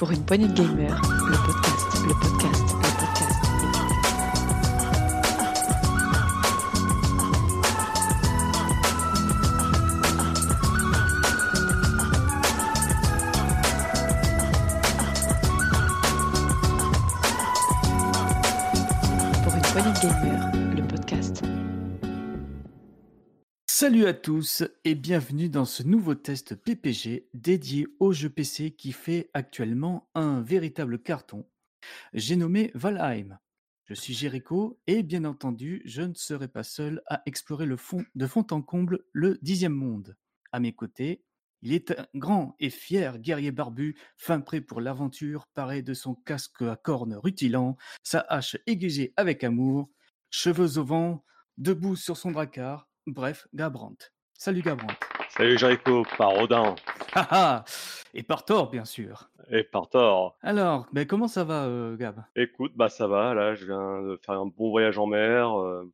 Pour une poignée de gamers, le podcast, le podcast, le podcast. Pour une poignée de gamers, Salut à tous et bienvenue dans ce nouveau test PPG dédié au jeu PC qui fait actuellement un véritable carton. J'ai nommé Valheim. Je suis Jericho et bien entendu, je ne serai pas seul à explorer le fond, de fond en comble le dixième monde. À mes côtés, il est un grand et fier guerrier barbu, fin prêt pour l'aventure, paré de son casque à cornes rutilant, sa hache aiguisée avec amour, cheveux au vent, debout sur son dracard, bref, Gabrant. Salut Gabrant. Salut Jericho, par Odin Ah ah Et par Thor, bien sûr. et par Thor. Alors, ben comment ça va, euh, Gab? Écoute, bah ça va, là je viens de faire un bon voyage en mer. euh,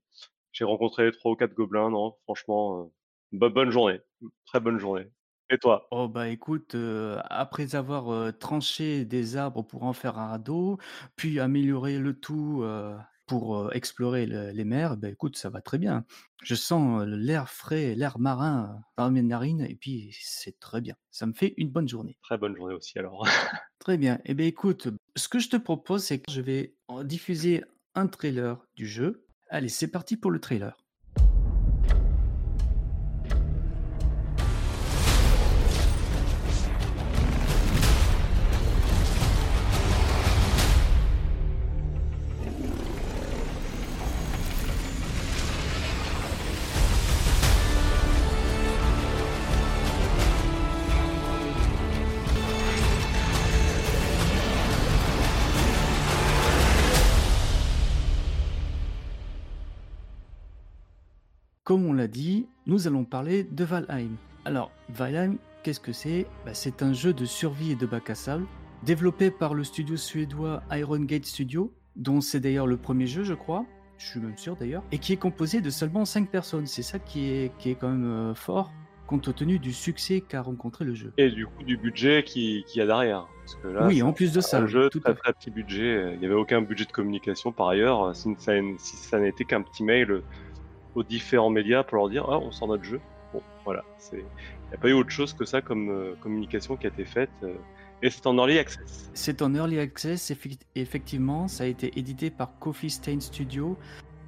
J'ai rencontré trois ou quatre gobelins, non, franchement, euh, bo- bonne journée, très bonne journée. Et toi? Oh bah écoute, euh, après avoir euh, tranché des arbres pour en faire un radeau, puis améliorer le tout euh, pour explorer le- les mers, bah écoute, ça va très bien. Je sens l'air frais, l'air marin euh, dans mes narines, et puis c'est très bien. Ça me fait une bonne journée. Très bonne journée aussi alors. Très bien. Eh bien, écoute, ce que je te propose, c'est que je vais diffuser un trailer du jeu. Allez, c'est parti pour le trailer. Comme on l'a dit, nous allons parler de Valheim. Alors, Valheim, qu'est-ce que c'est? Bah, C'est un jeu de survie et de bac à sable, développé par le studio suédois Iron Gate Studio, dont c'est d'ailleurs le premier jeu, je crois. Je suis même sûr d'ailleurs. Et qui est composé de seulement 5 personnes. C'est ça qui est, qui est quand même euh, fort, compte tenu du succès qu'a rencontré le jeu. Et du coup du budget qui- qu'il y a derrière. Parce que là, oui, en plus de ça, un jeu tout très à fait. très petit budget. Il n'y avait aucun budget de communication par ailleurs. Si ça n'était qu'un petit mail aux différents médias pour leur dire ah on sort notre jeu. Bon voilà, c'est il n'y a pas eu autre chose que ça comme euh, communication qui a été faite. euh, et c'est en early access. C'est en early access, effectivement. Ça a été édité par Coffee Stain Studio.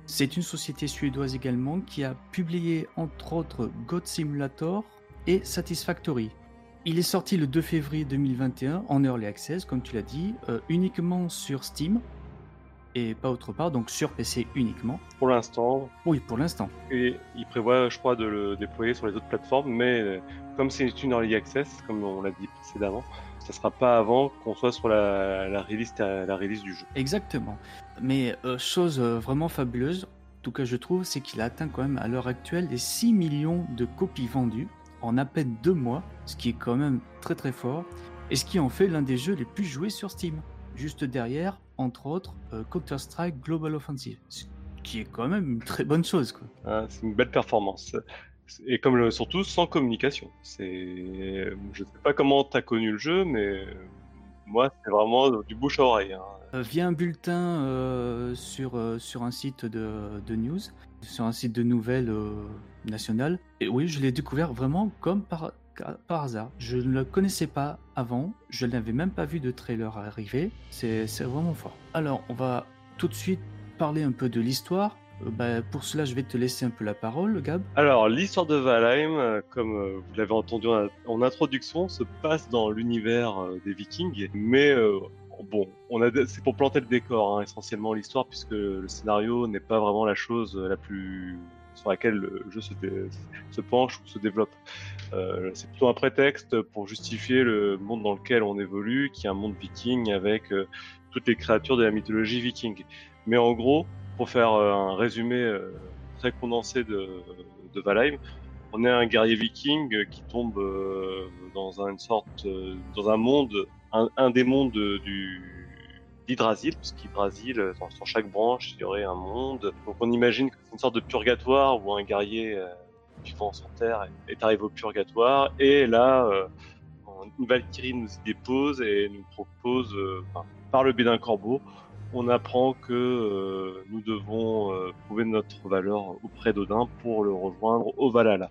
C'est une société suédoise également qui a publié entre autres God Simulator et Satisfactory. Il est sorti le 2 février 2021 en early access, comme tu l'as dit, euh, uniquement sur Steam et pas autre part, donc sur PC uniquement. Pour l'instant, Oui, pour l'instant. Et il prévoit, je crois, de le déployer sur les autres plateformes, mais euh, comme c'est une early access, comme on l'a dit précédemment, ça sera pas avant qu'on soit sur la, la release, la release du jeu. Exactement. Mais euh, chose euh, vraiment fabuleuse, en tout cas je trouve, c'est qu'il a atteint quand même à l'heure actuelle les 6 millions de copies vendues en à peine deux mois, ce qui est quand même très très fort, et ce qui en fait l'un des jeux les plus joués sur Steam. Juste derrière, entre autres, euh, Counter-Strike Global Offensive, ce qui est quand même une très bonne chose. Quoi. Hein, c'est une belle performance. Et comme le, surtout sans communication. C'est, je sais pas comment t'as connu le jeu, mais moi c'est vraiment du bouche à oreille. hein. Euh, via un bulletin euh, sur, euh, sur un site de, de news, sur un site de nouvelles nationales. Et oui, je l'ai découvert vraiment comme par, par hasard. Je ne le connaissais pas avant, je n'avais même pas vu de trailer arriver. C'est vraiment fort. Alors, on va tout de suite parler un peu de l'histoire. Euh, bah, pour cela, je vais te laisser un peu la parole, Gab. Alors, l'histoire de Valheim, euh, comme euh, vous l'avez entendu en, introduction, se passe dans l'univers des Vikings, mais bon, c'est pour planter le décor hein, essentiellement l'histoire, puisque le scénario n'est pas vraiment la chose la plus sur laquelle le jeu se penche ou se développe. Euh, c'est plutôt un prétexte pour justifier le monde dans lequel on évolue, qui est un monde viking avec euh, toutes les créatures de la mythologie viking. Mais en gros, pour faire euh, un résumé euh, très condensé de, de Valheim, on est un guerrier viking qui tombe dans une sorte, dans un monde, un, un des mondes du d'Hydrasil, parce qu'Hydrasil, dans, sur chaque branche, il y aurait un monde. Donc on imagine que c'est une sorte de purgatoire où un guerrier vivant sur Terre est arrivé au purgatoire, et là, euh, une Valkyrie nous y dépose et nous propose, euh, par le biais d'un corbeau, on apprend que euh, nous devons prouver notre valeur auprès d'Odin pour le rejoindre au Valhalla.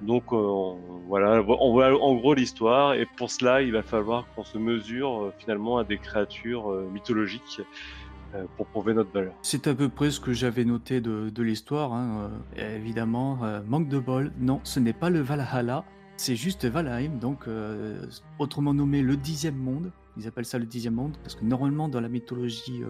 Donc voilà, on voit en gros l'histoire. Et pour cela il va falloir qu'on se mesure finalement à des créatures mythologiques euh, pour prouver notre valeur. C'est à peu près ce que j'avais noté de, l'histoire. hein, euh, évidemment, euh, manque de bol. Non, ce n'est pas le Valhalla, c'est juste Valheim, donc autrement nommé le dixième monde. Ils appellent ça le dixième monde parce que normalement dans la mythologie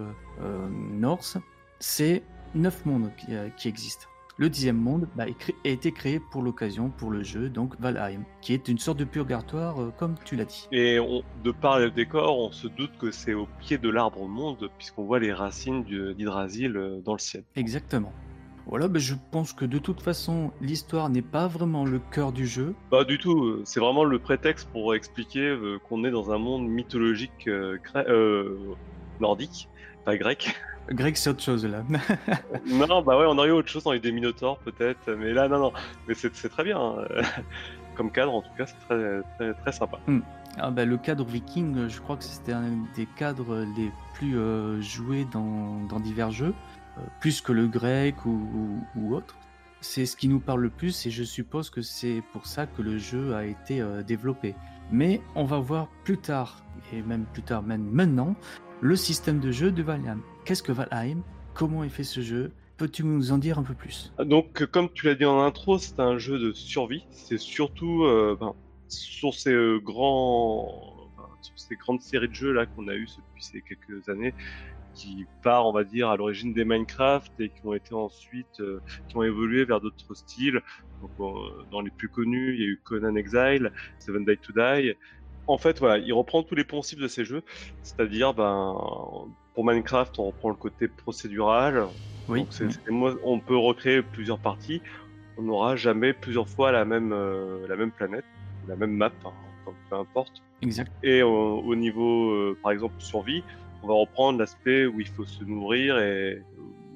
norse, c'est neuf mondes qui existent. Le dixième monde bah, a été créé pour l'occasion, pour le jeu, donc Valheim, qui est une sorte de purgatoire, euh, comme tu l'as dit. Et on, de par le décor, on se doute que c'est au pied de l'arbre monde puisqu'on voit les racines d'Hydrasil euh, dans le ciel. Exactement. Voilà, bah, je pense que de toute façon, l'histoire n'est pas vraiment le cœur du jeu. Pas du tout, euh, c'est vraiment le prétexte pour expliquer euh, qu'on est dans un monde mythologique euh, nordique, pas grec. Greg, c'est autre chose là. non, bah ouais, on aurait eu autre chose, on aurait eu des minotaures peut-être, mais là, non, non, mais c'est c'est très bien. hein. Comme cadre, en tout cas, c'est très, très, très sympa. Ah bah, le cadre viking, je crois que c'était un des cadres les plus euh, joués dans, dans divers jeux, euh, plus que le grec ou, ou- ou autre. C'est ce qui nous parle le plus et je suppose que c'est pour ça que le jeu a été euh, développé. Mais on va voir plus tard, et même plus tard, même maintenant, le système de jeu de Valheim. Qu'est-ce que Valheim? Comment est fait ce jeu? Peux-tu nous en dire un peu plus? Donc, euh, comme tu l'as dit en intro, c'est un jeu de survie. C'est surtout euh, ben, sur ces euh, grands, sur ces grandes séries de jeux là qu'on a eu depuis ces quelques années, qui part, on va dire, à l'origine des Minecraft et qui ont été ensuite, euh, qui ont évolué vers d'autres styles. Donc, euh, dans les plus connus, il y a eu Conan Exile, Seven Day to Die. En fait, voilà, il reprend tous les poncifs de ces jeux, c'est-à-dire, ben, pour Minecraft, on reprend le côté procédural, Oui. donc moi, on peut recréer plusieurs parties. On n'aura jamais plusieurs fois la même, euh, la même planète, la même map, hein, peu importe. Exact. Et au, au niveau, euh, par exemple, survie, on va reprendre l'aspect où il faut se nourrir et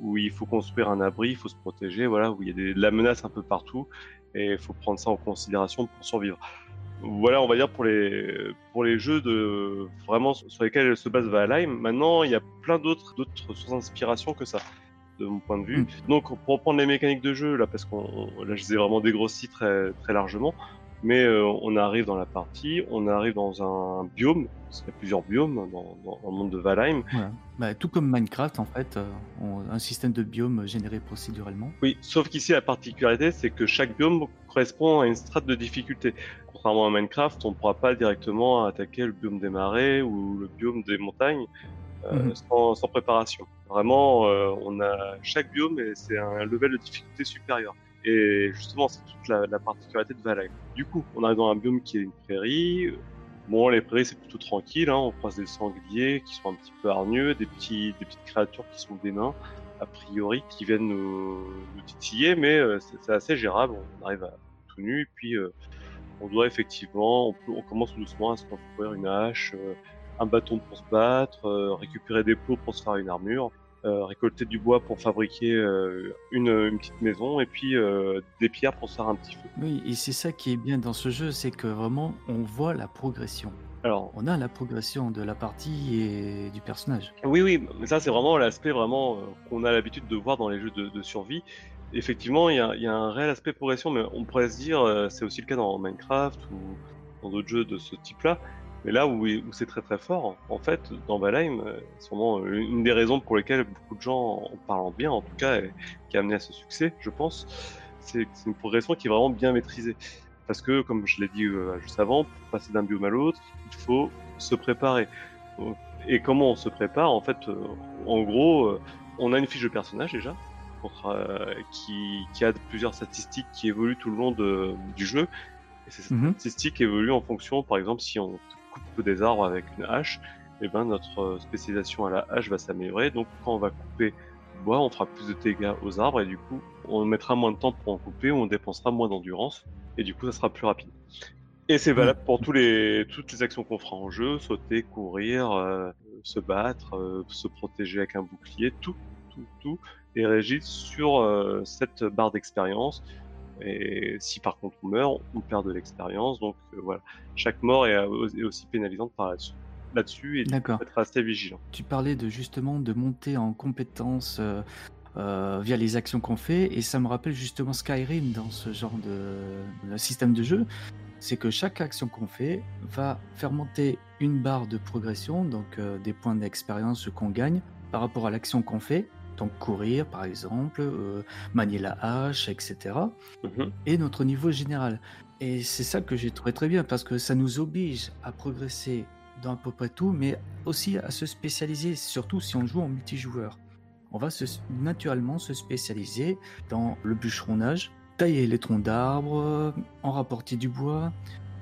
où il faut construire un abri, il faut se protéger, voilà, où il y a des- de la menace un peu partout et il faut prendre ça en considération pour survivre. Voilà, on va dire pour les pour les jeux de vraiment sur lesquels se base Valheim. Maintenant, il y a plein d'autres d'autres sources d'inspiration que ça, de mon point de vue. Mm. Donc, pour reprendre les mécaniques de jeu là, parce qu'on là, je les ai vraiment dégrossis très très largement. Mais euh, on arrive dans la partie, on arrive dans un biome, parce qu'il y a plusieurs biomes dans, dans, dans le monde de Valheim. Voilà. Bah, tout comme Minecraft, en fait, euh, on- un système de biome généré procéduralement. Oui, sauf qu'ici la particularité, c'est que chaque biome correspond à une strate de difficulté. Contrairement à Minecraft, on ne pourra pas directement attaquer le biome des marais ou le biome des montagnes euh, Mhm. sans, sans préparation. Vraiment, euh, on a chaque biome et c'est un level de difficulté supérieur. Et justement, c'est toute la, la particularité de Valheim. Du coup, on arrive dans un biome qui est une prairie. Bon, les prairies, c'est plutôt tranquille. Hein. On croise des sangliers qui sont un petit peu hargneux, des, petits, des petites créatures qui sont des nains, a priori, qui viennent nous, nous titiller, mais euh, c'est assez gérable. On arrive à tout nu, et puis euh, on doit effectivement, on, peut, on commence doucement à se construire une hache, euh, un bâton pour se battre, euh, récupérer des plots pour se faire une armure, récolter du bois pour fabriquer euh, une, une petite maison, et puis euh, des pierres pour se faire un petit feu. Oui, et c'est ça qui est bien dans ce jeu, c'est que vraiment on voit la progression. Alors, On a la progression de la partie et du personnage. Oui, oui, mais ça c'est vraiment l'aspect vraiment euh, qu'on a l'habitude de voir dans les jeux de, de survie. Effectivement, il y y a un réel aspect progression, mais on pourrait se dire, euh, c'est aussi le cas dans Minecraft ou dans d'autres jeux de ce type-là. Mais là où, où c'est très très fort, en fait, dans Valheim, euh, c'est vraiment euh, une des raisons pour lesquelles beaucoup de gens en parlent bien, en tout cas, et qui a amené à ce succès, je pense, c'est une progression qui est vraiment bien maîtrisée. Parce que, comme je l'ai dit euh, juste avant, pour passer d'un biome à l'autre, il faut se préparer. Et comment on se prépare En fait, euh, en gros, euh, on a une fiche de personnage déjà, contre, qui, qui a plusieurs statistiques qui évoluent tout le long de, du jeu. Et ces Mhm. statistiques évoluent en fonction, par exemple, si on des arbres avec une hache, et ben notre euh, spécialisation à la hache va s'améliorer. Donc, quand on va couper du bois, on fera plus de dégâts aux arbres, et du coup, on mettra moins de temps pour en couper, ou on dépensera moins d'endurance, et du coup, ça sera plus rapide. Et c'est valable pour toutes les actions qu'on fera en jeu, sauter, courir, euh, se battre, euh, se protéger avec un bouclier, tout, tout, tout est régi sur cette barre d'expérience Et si par contre on meurt, on perd de l'expérience. Donc euh, voilà, chaque mort est, est aussi pénalisante par là-dessus là-dessus et il faut être assez vigilant. Tu parlais de justement de monter en compétences euh, euh, via les actions qu'on fait et ça me rappelle justement Skyrim dans ce genre de, système de jeu. C'est que chaque action qu'on fait va faire monter une barre de progression, donc euh, des points d'expérience qu'on gagne par rapport à l'action qu'on fait. Donc courir par exemple, manier la hache, etc. Mhm. Et notre niveau général. Et c'est ça que j'ai trouvé très bien parce que ça nous oblige à progresser dans à peu près tout, mais aussi à se spécialiser, surtout si on joue en multijoueur. On va se, naturellement se spécialiser dans le bûcheronnage, tailler les troncs d'arbres, en rapporter du bois,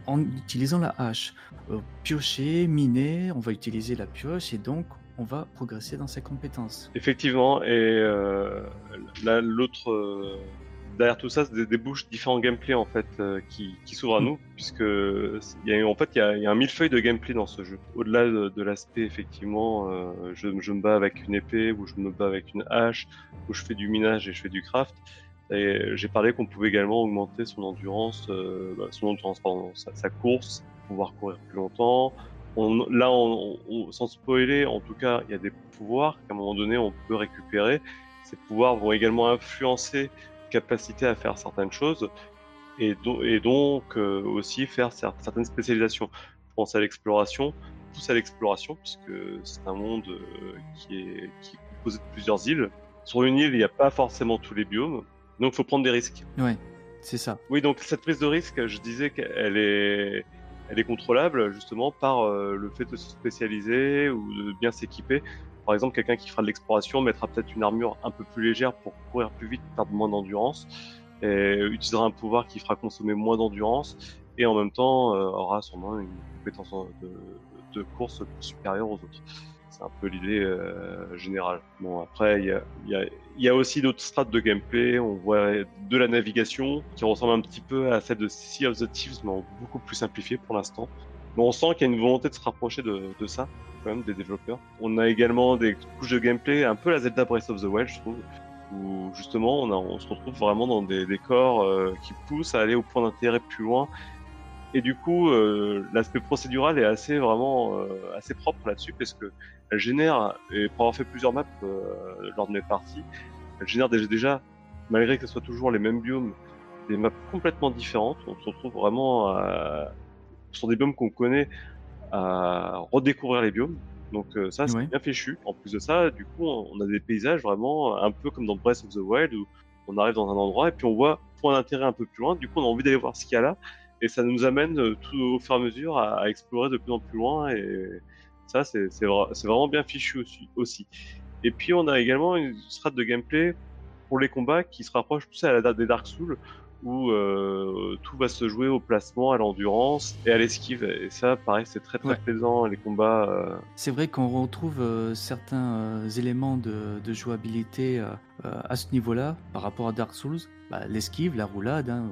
en utilisant la hache. Euh, piocher, miner, on va utiliser la pioche et donc on va progresser dans ses compétences. Effectivement, et euh, l'autre euh, derrière tout ça, c'est des bouches différents gameplay en fait euh, qui, qui s'ouvrent à mm. nous, puisque il y a, en fait il y a, y a, un millefeuille de gameplay dans ce jeu. Au-delà de, l'aspect effectivement, euh, je, je, me bats avec une épée ou je me bats avec une hache, ou je fais du minage et je fais du craft. Et j'ai parlé qu'on pouvait également augmenter son endurance, euh, bah, son endurance pardon, sa, course, pouvoir courir plus longtemps. On, là, on, sans spoiler, en tout cas, il y a des pouvoirs qu'à un moment donné on peut récupérer. Ces pouvoirs vont également influencer capacité à faire certaines choses et, et donc euh, aussi faire certaines spécialisations. Je pense à l'exploration, plus à l'exploration puisque c'est un monde euh, qui est, qui est composé de plusieurs îles. Sur une île, il n'y a pas forcément tous les biomes, donc il faut prendre des risques. Ouais, c'est ça. Oui, donc cette prise de risque, je disais qu'elle est, elle est contrôlable justement par euh, le fait de se spécialiser ou de bien s'équiper par exemple, quelqu'un qui fera de l'exploration mettra peut-être une armure un peu plus légère pour courir plus vite, perdre moins d'endurance, et utilisera un pouvoir qui fera consommer moins d'endurance, et en même temps euh, aura sûrement une compétence de, course supérieure aux autres. C'est un peu l'idée euh, générale. Bon, après, il y a, y a, aussi d'autres strates de gameplay. On voit de la navigation qui ressemble un petit peu à celle de Sea of the Thieves, mais beaucoup plus simplifiée pour l'instant. Mais on sent qu'il y a une volonté de se rapprocher de, de ça même des développeurs. On a également des couches de gameplay un peu la Zelda Breath of the Wild, je trouve, où justement on, on se retrouve vraiment dans des décors euh, qui poussent à aller au point d'intérêt plus loin. Et du coup, euh, l'aspect procédural est assez vraiment euh, assez propre là-dessus parce que elle génère, et pour avoir fait plusieurs maps lors de mes parties, elle génère déjà, malgré que ce soit toujours les mêmes biomes, des maps complètement différentes. On se retrouve vraiment sur des biomes qu'on connaît à redécouvrir les biomes. Donc euh, ça, c'est bien fichu. En plus de ça, du coup, on a des paysages vraiment un peu comme dans Breath of the Wild où on arrive dans un endroit et puis on voit point d'intérêt un peu plus loin. Du coup, on a envie d'aller voir ce qu'il y a là et ça nous amène euh, tout au fur et à mesure à, explorer de plus en plus loin et ça, c'est vraiment bien fichu aussi, aussi. Et puis, on a également une strate de gameplay pour les combats qui se rapproche plus à la date des Dark Souls où euh, tout va se jouer au placement, à l'endurance et à l'esquive. Et ça, pareil, c'est très très plaisant, les combats. Euh. C'est vrai qu'on retrouve euh, certains éléments de, jouabilité à ce niveau-là par rapport à Dark Souls. Bah, l'esquive, la roulade, hein,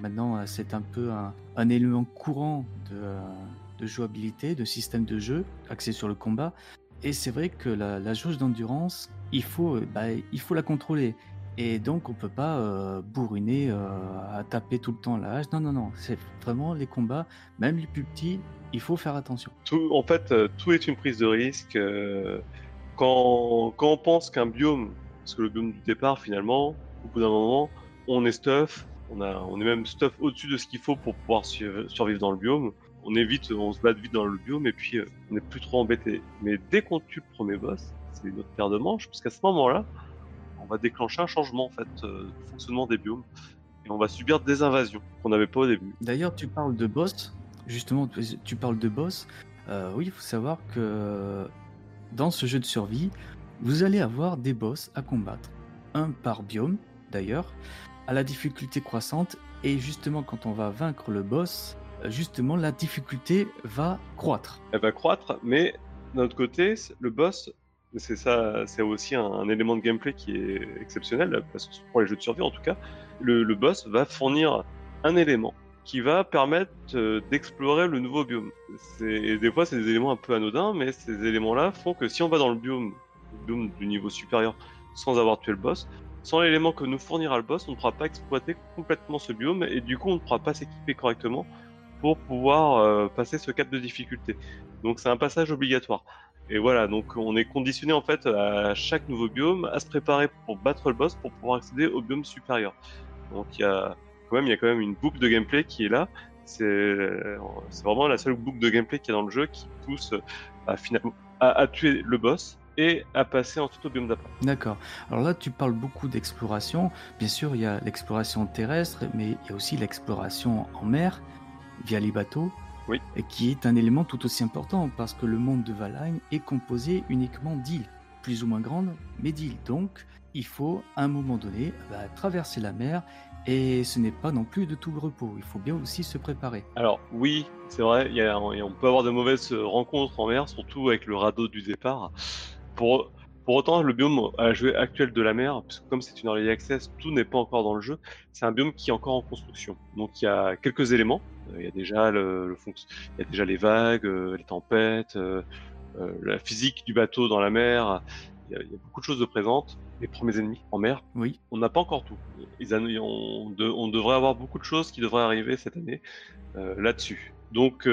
maintenant c'est un peu un, élément courant de, jouabilité, de système de jeu axé sur le combat. Et c'est vrai que la, jauge d'endurance, il faut, bah, il faut la contrôler. Et donc, on peut pas euh, bourriner euh, à taper tout le temps la hache. Non, non, non. C'est vraiment les combats, même les plus petits, il faut faire attention. Tout, en fait, euh, tout est une prise de risque. quand, quand on pense qu'un biome, parce que le biome du départ, finalement, au bout d'un moment, on est stuff. On, a, on est même stuff au-dessus de ce qu'il faut pour pouvoir survivre dans le biome. On est vite, on se bat vite dans le biome et puis on n'est plus trop embêté. Mais dès qu'on tue le premier boss, c'est une autre paire de manches, parce qu'à ce moment-là, on va déclencher un changement en fait euh, de fonctionnement des biomes et on va subir des invasions qu'on n'avait pas au début. D'ailleurs, tu parles de boss, justement, tu parles de boss. Euh, oui, il faut savoir que dans ce jeu de survie, vous allez avoir des boss à combattre, un par biome d'ailleurs, à la difficulté croissante. Et justement, quand on va vaincre le boss, justement, la difficulté va croître. Elle va croître, mais d'un autre côté, le boss c'est ça, c'est aussi un, élément de gameplay qui est exceptionnel, parce que pour les jeux de survie en tout cas, le, boss va fournir un élément qui va permettre euh, d'explorer le nouveau biome. Et des fois, c'est des éléments un peu anodins, mais ces éléments-là font que si on va dans le biome, le biome du niveau supérieur sans avoir tué le boss, sans l'élément que nous fournira le boss, on ne pourra pas exploiter complètement ce biome et du coup on ne pourra pas s'équiper correctement pour pouvoir euh, passer ce cap de difficulté. Donc c'est un passage obligatoire. Et voilà, donc on est conditionné en fait à chaque nouveau biome à se préparer pour battre le boss pour pouvoir accéder au biome supérieur. Donc il y a quand même, il y a quand même une boucle de gameplay qui est là. C'est vraiment la seule boucle de gameplay qui est dans le jeu qui pousse à, finalement, à, tuer le boss et à passer ensuite au biome d'après. D'accord. Alors là, tu parles beaucoup d'exploration. Bien sûr, il y a l'exploration terrestre, mais il y a aussi l'exploration en mer via les bateaux. Oui. Qui est un élément tout aussi important parce que le monde de Valheim est composé uniquement d'îles, plus ou moins grandes, mais d'îles. Donc, il faut à un moment donné bah, traverser la mer et ce n'est pas non plus de tout le repos. Il faut bien aussi se préparer. Alors oui, c'est vrai, y a, on peut avoir de mauvaises rencontres en mer, surtout avec le radeau du départ. Pour, pour autant, le biome actuel de la mer, puisque comme c'est une early access, tout n'est pas encore dans le jeu. C'est un biome qui est encore en construction. Donc il y a quelques éléments. Euh, il y a déjà le, le il y a déjà les vagues, euh, les tempêtes, euh, la physique du bateau dans la mer. Il y, a, il y a beaucoup de choses de présentes les premiers ennemis en mer. Oui. On n'a pas encore tout. Ils on, on, devrait avoir beaucoup de choses qui devraient arriver cette année là-dessus. Donc,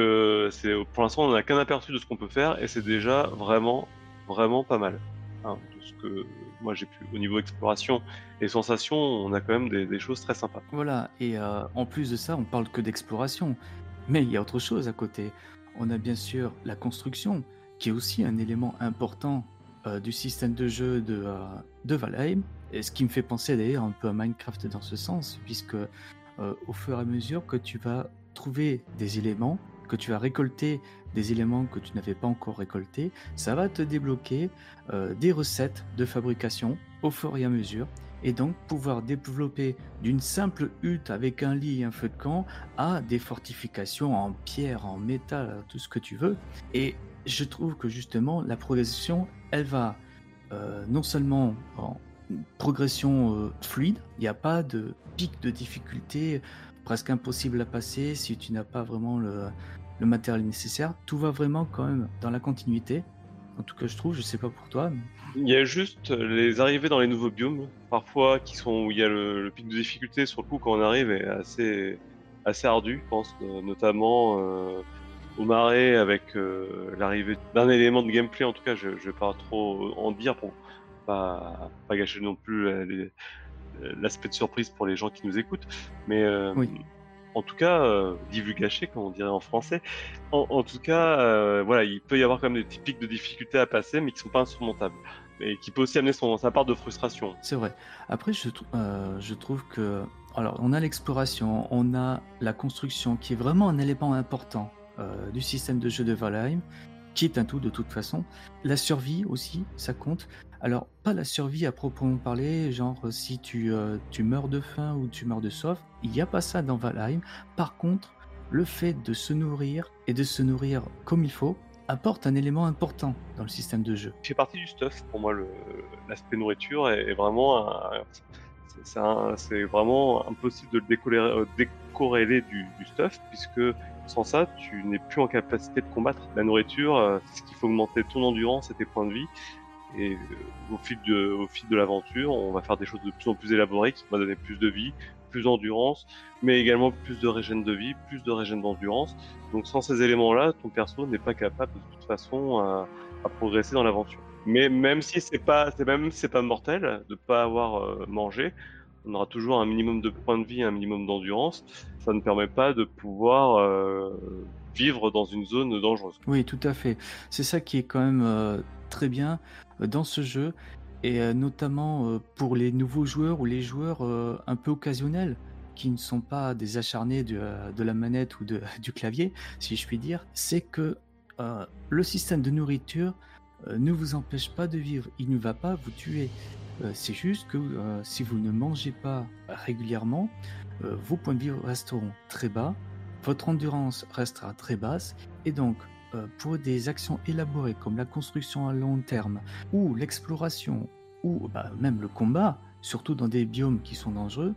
c'est pour l'instant, on n'a qu'un aperçu de ce qu'on peut faire et c'est déjà vraiment, vraiment pas mal. Hein, de ce que moi j'ai pu au niveau exploration et sensations, on a quand même des, choses très sympas. Voilà. Et euh, en plus de ça, on parle que d'exploration, mais il y a autre chose à côté. On a bien sûr la construction, qui est aussi un élément important euh, du système de jeu de, euh, de Valheim, et ce qui me fait penser d'ailleurs un peu à Minecraft dans ce sens, puisque au fur et à mesure que tu vas trouver des éléments, que tu vas récolter des éléments que tu n'avais pas encore récoltés, ça va te débloquer des recettes de fabrication au fur et à mesure, et donc pouvoir développer d'une simple hutte avec un lit et un feu de camp à des fortifications en pierre, en métal, tout ce que tu veux. Et je trouve que justement la progression, elle va euh, non seulement en progression euh, fluide, il n'y a pas de pic de difficulté presque impossible à passer si tu n'as pas vraiment le, matériel nécessaire. Tout va vraiment quand même dans la continuité. En tout cas, je trouve, je sais pas pour toi. Il y a juste les arrivées dans les nouveaux biomes, parfois qui sont où il y a le, pic de difficulté sur le coup quand on arrive est assez assez ardu, je pense, notamment. Euh, au marais avec euh, l'arrivée d'un élément de gameplay, en tout cas, je, je vais pas trop en dire pour pas, pas gâcher non plus euh, l'aspect de surprise pour les gens qui nous écoutent. Mais euh, en tout cas, euh, gâché, comme on dirait en français. En, tout cas, voilà, il peut y avoir quand même des petits pics de difficulté à passer, mais qui sont pas insurmontables. Et qui peut aussi amener sa part de frustration. C'est vrai. Après, je, je trouve que. Alors, on a l'exploration, on a la construction qui est vraiment un élément important euh, du système de jeu de Valheim, qui est un tout de toute façon. La survie aussi, ça compte. Alors, pas la survie à proprement parler, genre si tu, euh, tu meurs de faim ou tu meurs de soif, il n'y a pas ça dans Valheim. Par contre, le fait de se nourrir et de se nourrir comme il faut apporte un élément important dans le système de jeu. C'est partie du stuff. Pour moi, l'aspect nourriture est, vraiment c'est vraiment impossible de le euh, décorréler du, stuff puisque sans ça, tu n'es plus en capacité de combattre. La nourriture, euh, c'est ce qui fait augmenter ton endurance et tes points de vie. Et euh, au fil de, au fil de l'aventure, on va faire des choses de plus en plus élaborées qui vont donner plus de vie, plus d'endurance, mais également plus de régène de vie, plus de régène d'endurance. Donc sans ces éléments-là, ton perso n'est pas capable de toute façon à, progresser dans l'aventure. Mais même si c'est pas, c'est même c'est pas mortel de pas avoir euh, mangé, on aura toujours un minimum de points de vie, un minimum d'endurance. Ça ne permet pas de pouvoir euh, vivre dans une zone dangereuse. Oui, tout à fait. C'est ça qui est quand même euh, très bien dans ce jeu, et notamment pour les nouveaux joueurs ou les joueurs un peu occasionnels qui ne sont pas des acharnés de, la manette ou du clavier, si je puis dire, c'est que le système de nourriture ne vous empêche pas de vivre. Il ne va pas vous tuer. Euh, c'est juste que euh, si vous ne mangez pas régulièrement, euh, vos points de vie resteront très bas, votre endurance restera très basse, et donc pour des actions élaborées comme la construction à long terme, ou l'exploration, ou bah, même le combat, surtout dans des biomes qui sont dangereux,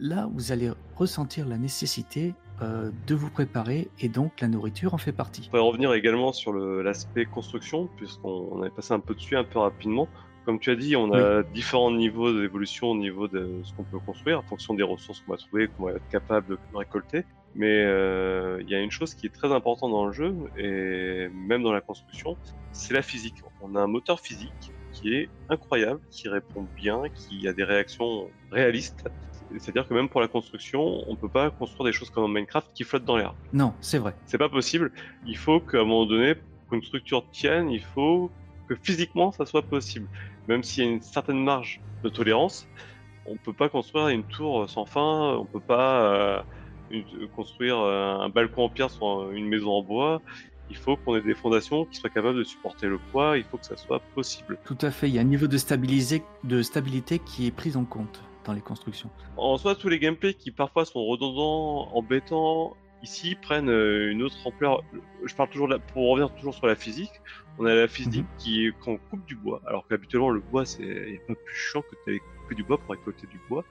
là vous allez ressentir la nécessité de vous préparer et donc la nourriture en fait partie. On pourrait revenir également sur l'aspect construction, puisqu'on avait passé un peu dessus un peu rapidement Comme tu as dit, on a différents niveaux d'évolution au niveau de ce qu'on peut construire en fonction des ressources qu'on va trouver, qu'on va être capable de récolter. Mais euh, il y a une chose qui est très importante dans le jeu, et même dans la construction, c'est la physique. On a un moteur physique qui est incroyable, qui répond bien, qui a des réactions réalistes. C'est-à-dire que même pour la construction, on peut pas construire des choses comme Minecraft qui flottent dans l'air. Non, c'est vrai. C'est pas possible. Il faut qu'à un moment donné, pour qu'une structure tienne, il faut que physiquement ça soit possible. Même s'il y a une certaine marge de tolérance, on peut pas construire une tour sans fin, on peut pas euh, une- construire euh, un balcon en pierre sur une maison en bois. Il faut qu'on ait des fondations qui soient capables de supporter le poids, il faut que ça soit possible. Tout à fait. Il y a un niveau de, stabilisé- de stabilité qui est pris en compte dans les constructions. En soi, tous les gameplays qui parfois sont redondants, embêtants, ici prennent euh, une autre ampleur. Je parle toujours de la- pour revenir toujours sur la physique. On a la physique qui est quand on coupe du bois, alors qu'habituellement le bois c'est il a pas plus chiant que d'aller couper du bois pour récolter du bois.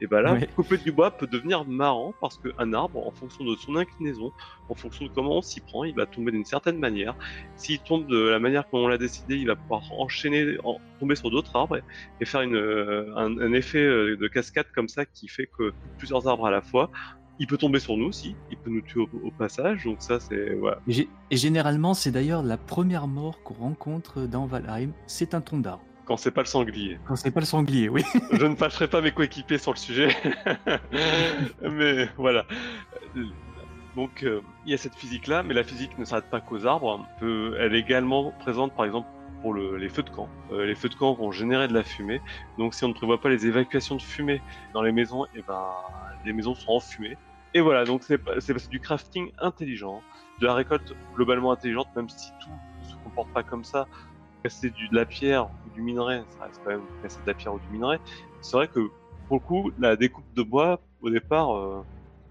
Et ben là, couper du bois peut devenir marrant parce qu'un arbre, en fonction de son inclinaison, en fonction de comment on s'y prend, il va tomber d'une certaine manière. S'il tombe de la manière qu'on l'a décidé, il va pouvoir enchaîner, en- tomber sur d'autres arbres et, et faire une, euh, un, un effet euh, de cascade comme ça qui fait que plusieurs arbres à la fois. Il peut tomber sur nous aussi, il peut nous tuer au, au passage, donc ça c'est voilà. Et, et généralement, c'est d'ailleurs la première mort qu'on rencontre dans Valheim. C'est un tronc d'arbre. Quand c'est pas le sanglier. Quand c'est pas le sanglier, oui. Je ne fâcherai pas mes coéquipiers sur le sujet, mais voilà. Donc euh, il y a cette physique-là, mais la physique ne s'arrête pas qu'aux arbres. Peut- elle est également présente, par exemple, pour le- les feux de camp. Euh, les feux de camp vont générer de la fumée, donc si on ne prévoit pas les évacuations de fumée dans les maisons, et ben les maisons sont enfumées. Et voilà, donc c'est du crafting intelligent, de la récolte globalement intelligente, même si tout ne se comporte pas comme ça. Casser du, de la pierre ou du minerai, ça reste quand même casser de la pierre ou du minerai. C'est vrai que pour le coup, la découpe de bois, au départ, euh,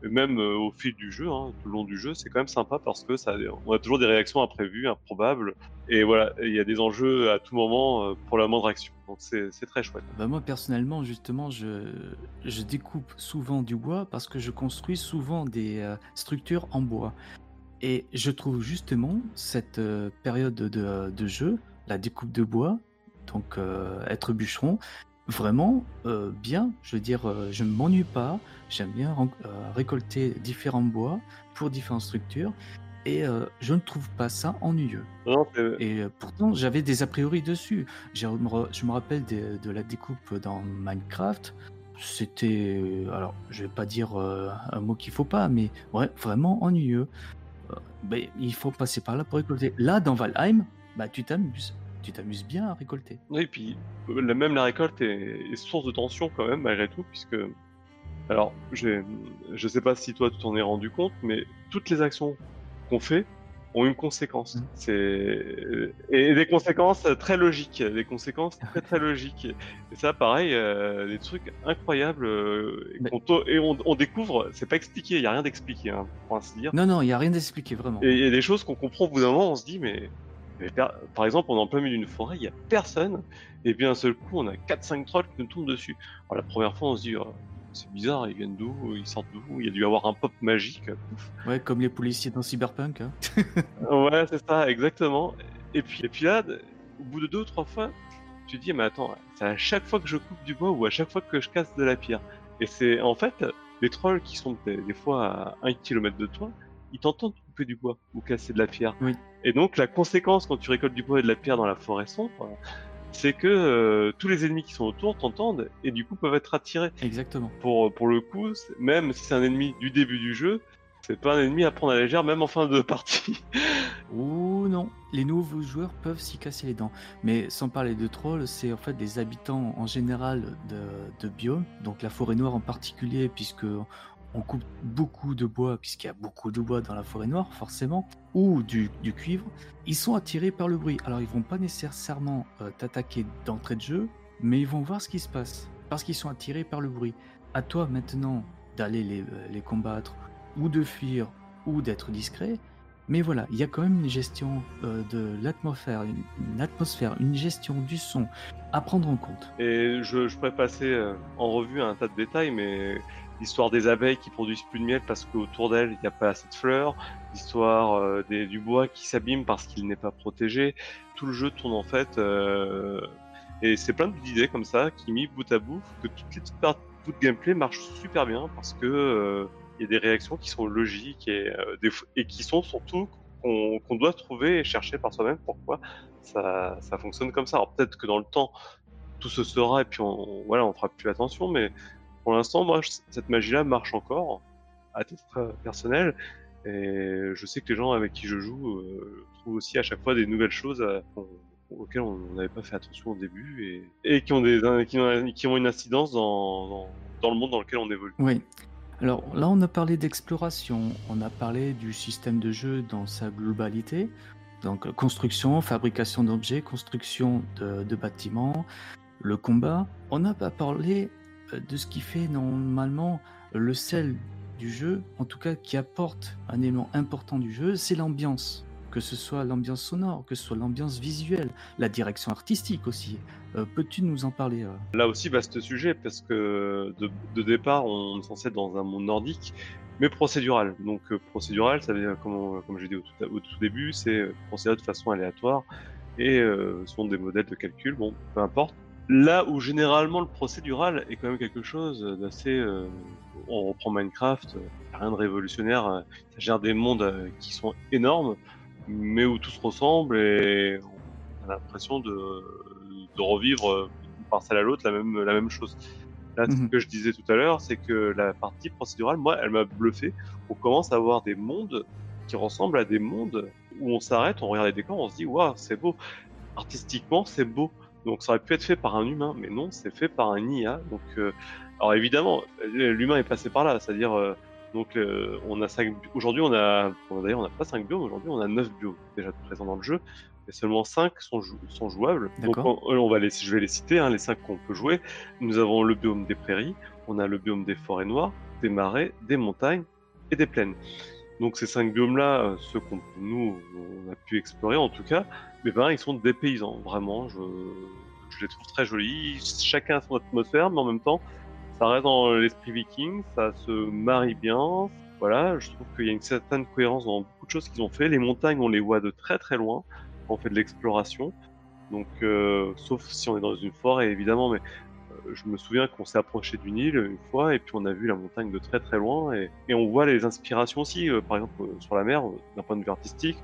et même euh, au fil du jeu, hein, tout le long du jeu, c'est quand même sympa parce que ça, on a toujours des réactions imprévues, improbables, et voilà, il y a des enjeux à tout moment euh, pour la moindre action. Donc c'est très chouette. Bah, moi, personnellement, justement, je, je découpe souvent du bois parce que je construis souvent des structures en bois. Et je trouve justement cette période de, de jeu, la découpe de bois, donc euh, être bûcheron, vraiment euh, bien. Je veux dire, euh, je ne m'ennuie pas. J'aime bien récolter différents bois pour différentes structures. Et je ne trouve pas ça ennuyeux. Non, Et pourtant, j'avais des a priori dessus. Je me rappelle de, de la découpe dans Minecraft. C'était. Alors, je vais pas dire un mot qu'il faut pas, mais ouais, vraiment ennuyeux. Mais il faut passer par là pour récolter. Là, dans Valheim, bah, tu t'amuses. Tu t'amuses bien à récolter. Oui, et puis euh, la- même la récolte est, est source de tension quand même malgré tout, puisque alors je sais pas si toi tu t'en es rendu compte, mais toutes les actions qu'on fait ont une conséquence. Mm. C'est et des conséquences très logiques, des conséquences très très logiques. Et ça, pareil, euh, des trucs incroyables euh, et, Mais- on, on découvre. C'est pas expliqué, il y a rien d'expliqué, hein, pour ainsi dire. Non, non, il n'y a rien d'expliqué, vraiment. Et il y a des choses qu'on comprend au bout d'un moment, on se dit, mais, mais par exemple, on est en plein milieu d'une forêt, il y a personne, et puis d'un seul coup, on a 4-5 trolls qui nous tombent dessus. Alors la première fois, on se dit, oh, c'est bizarre, ils viennent d'où, ils sortent d'où, il y a dû y avoir un pop magique. pouf. Ouais, comme les policiers dans Cyberpunk. hein. Ouais, c'est ça, exactement. Et puis, et puis là, au bout de deux ou trois fois, tu te dis, mais attends, c'est à chaque fois que je coupe du bois ou à chaque fois que je casse de la pierre. Et c'est en fait, les trolls qui sont des, des fois à un kilomètre de toi, ils t'entendent couper du bois ou casser de la pierre. Oui. Et donc, la conséquence quand tu récoltes du bois et de la pierre dans la forêt sombre, c'est que euh, tous les ennemis qui sont autour t'entendent et du coup peuvent être attirés. Exactement. Pour, pour le coup, même si c'est un ennemi du début du jeu, c'est pas un ennemi à prendre à la légère, même en fin de partie. Ou non, les nouveaux joueurs peuvent s'y casser les dents. Mais sans parler de trolls, c'est en fait des habitants en général de, de biomes, donc la forêt noire en particulier, puisque on coupe beaucoup de bois, puisqu'il y a beaucoup de bois dans la forêt noire, forcément, ou du, cuivre. Ils sont attirés par le bruit. Alors ils vont pas nécessairement euh, t'attaquer d'entrée de jeu, mais ils vont voir ce qui se passe, parce qu'ils sont attirés par le bruit. À toi maintenant d'aller les, euh, les combattre, ou de fuir, ou d'être discret. Mais voilà, il y a quand même une gestion euh, de l'atmosphère, une, une atmosphère, une gestion du son à prendre en compte. Et je, je pourrais passer euh, en revue un tas de détails, mais l'histoire des abeilles qui produisent plus de miel parce qu'autour d'elles, il n'y a pas assez de fleurs, l'histoire euh, du bois qui s'abîme parce qu'il n'est pas protégé, tout le jeu tourne en fait... euh, Et c'est plein d'idées comme ça qui mis bout à bout que toutes les parties de gameplay marchent super bien parce que euh, y a des réactions qui sont logiques et, euh, qui sont surtout qu'on doit trouver et chercher par soi-même pourquoi ça, fonctionne comme ça. Alors peut-être que dans le temps tout se sera et puis on, voilà on fera plus attention, mais pour l'instant moi cette magie-là marche encore à titre euh, personnel et je sais que les gens avec qui je joue euh, trouvent aussi à chaque fois des nouvelles choses auxquelles on n'avait pas fait attention au début et, qui, ont une incidence dans, dans, dans le monde dans lequel on évolue. Oui. Alors là, on a parlé d'exploration, on a parlé du système de jeu dans sa globalité. Donc construction, fabrication d'objets, construction de, de bâtiments, le combat. On n'a pas parlé euh, de ce qui fait normalement le sel du jeu, en tout cas qui apporte un élément important du jeu, c'est l'ambiance. Que ce soit l'ambiance sonore, que ce soit l'ambiance visuelle, la direction artistique aussi. Euh, Peux-tu nous en parler euh? Là aussi, vaste sujet, parce que de, départ, on est censé être dans un monde nordique, mais procédural. Donc euh, procédural, ça veut dire, comme, j'ai dit au tout, début, c'est procédé de façon aléatoire et ce sont des modèles de calcul, bon, peu importe. Là où généralement le procédural est quand même quelque chose d'assez... on reprend Minecraft, rien de révolutionnaire, ça gère des mondes qui sont énormes, mais où tout se ressemble et on a l'impression de, de revivre euh, d'une parcelle à l'autre la même, la même chose. Là, ce Mhm. que je disais tout à l'heure, c'est que la partie procédurale, moi, elle m'a bluffé. On commence à avoir des mondes qui ressemblent à des mondes où on s'arrête, on regarde les décors, on se dit, waouh, c'est beau. Artistiquement, c'est beau. Donc ça aurait pu être fait par un humain, mais non, c'est fait par un IA. Donc, euh, alors évidemment, l'humain est passé par là, c'est-à-dire, euh, donc euh, on a cinq. Aujourd'hui, on a, d'ailleurs, on n'a pas cinq biomes. Aujourd'hui, on a neuf biomes déjà présents dans le jeu, mais seulement cinq sont, jou- sont jouables. Donc D'accord. on, on va les, je vais les citer, hein, les cinq qu'on peut jouer. Nous avons le biome des prairies, on a le biome des forêts noires, des marais, des montagnes et des plaines. Donc ces cinq biomes-là, euh, ceux qu'on nous on a pu explorer en tout cas, mais ben ils sont dépaysants. Vraiment, je, je les trouve très jolis. Chacun a son atmosphère, mais en même temps, ça reste dans l'esprit viking, ça se marie bien. Voilà, je trouve qu'il y a une certaine cohérence dans beaucoup de choses qu'ils ont fait. Les montagnes, on les voit de très très loin on fait de l'exploration. Donc, euh, sauf si on est dans une forêt évidemment, mais euh, je me souviens qu'on s'est approché d'une île une fois et puis on a vu la montagne de très très loin et, on voit les inspirations aussi. euh, par exemple, sur la mer, d'un point de vue artistique,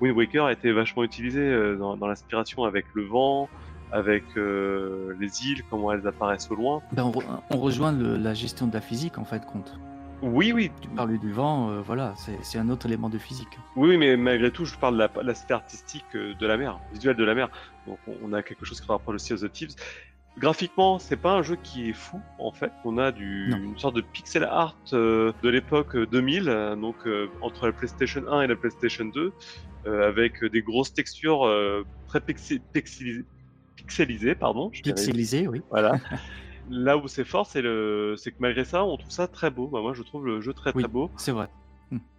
Wind Waker a été vachement utilisé dans l'inspiration avec le vent, avec euh, les îles, comment elles apparaissent au loin. Ben, on, re- on rejoint le- la gestion de la physique en fait compte. Oui, oui, Tu parles du vent, euh, voilà, c'est un autre élément de physique. Oui, mais malgré tout, je parle de la- l'aspect artistique euh, de la mer, visuel de la mer. Donc, on- a quelque chose qui se rapproche aussi aux The Thieves. Graphiquement, c'est pas un jeu qui est fou, en fait. On a du, une sorte de pixel art euh, de l'époque euh, 2000, euh, donc entre la PlayStation 1 et la PlayStation 2, euh, avec des grosses textures très pixelisées, pixelisées, pardon. je. Pixelisé, oui. Voilà. Là où c'est fort, c'est le, c'est que malgré ça, on trouve ça très beau. Bah, moi, je trouve le jeu très Oui. très beau C'est vrai.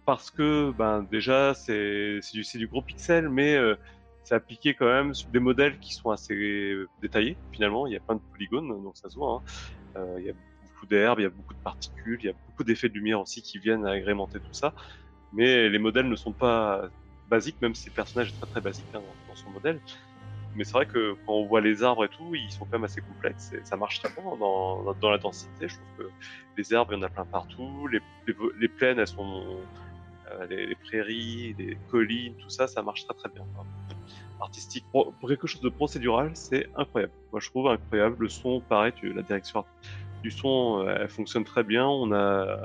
parce que ben déjà c'est c'est du, du gros pixel mais euh, c'est appliqué quand même sur des modèles qui sont assez détaillés finalement il y a plein de polygones donc ça se voit hein. Euh, il y a beaucoup d'herbes il y a beaucoup de particules il y a beaucoup d'effets de lumière aussi qui viennent agrémenter tout ça mais les modèles ne sont pas basiques même si le personnage est très très basique hein, dans, dans son modèle mais c'est vrai que quand on voit les arbres et tout, ils sont quand même assez complexes et ça marche très bien dans, dans, dans la densité. Je trouve que les arbres, il y en a plein partout. Les, les, les plaines, elles sont. euh, les, les prairies, les collines, tout ça, ça marche très très bien. Artistique. Pour, pour quelque chose de procédural, c'est incroyable. Moi, je trouve incroyable. Le son, pareil, tu- la direction du son, euh, elle fonctionne très bien. On a.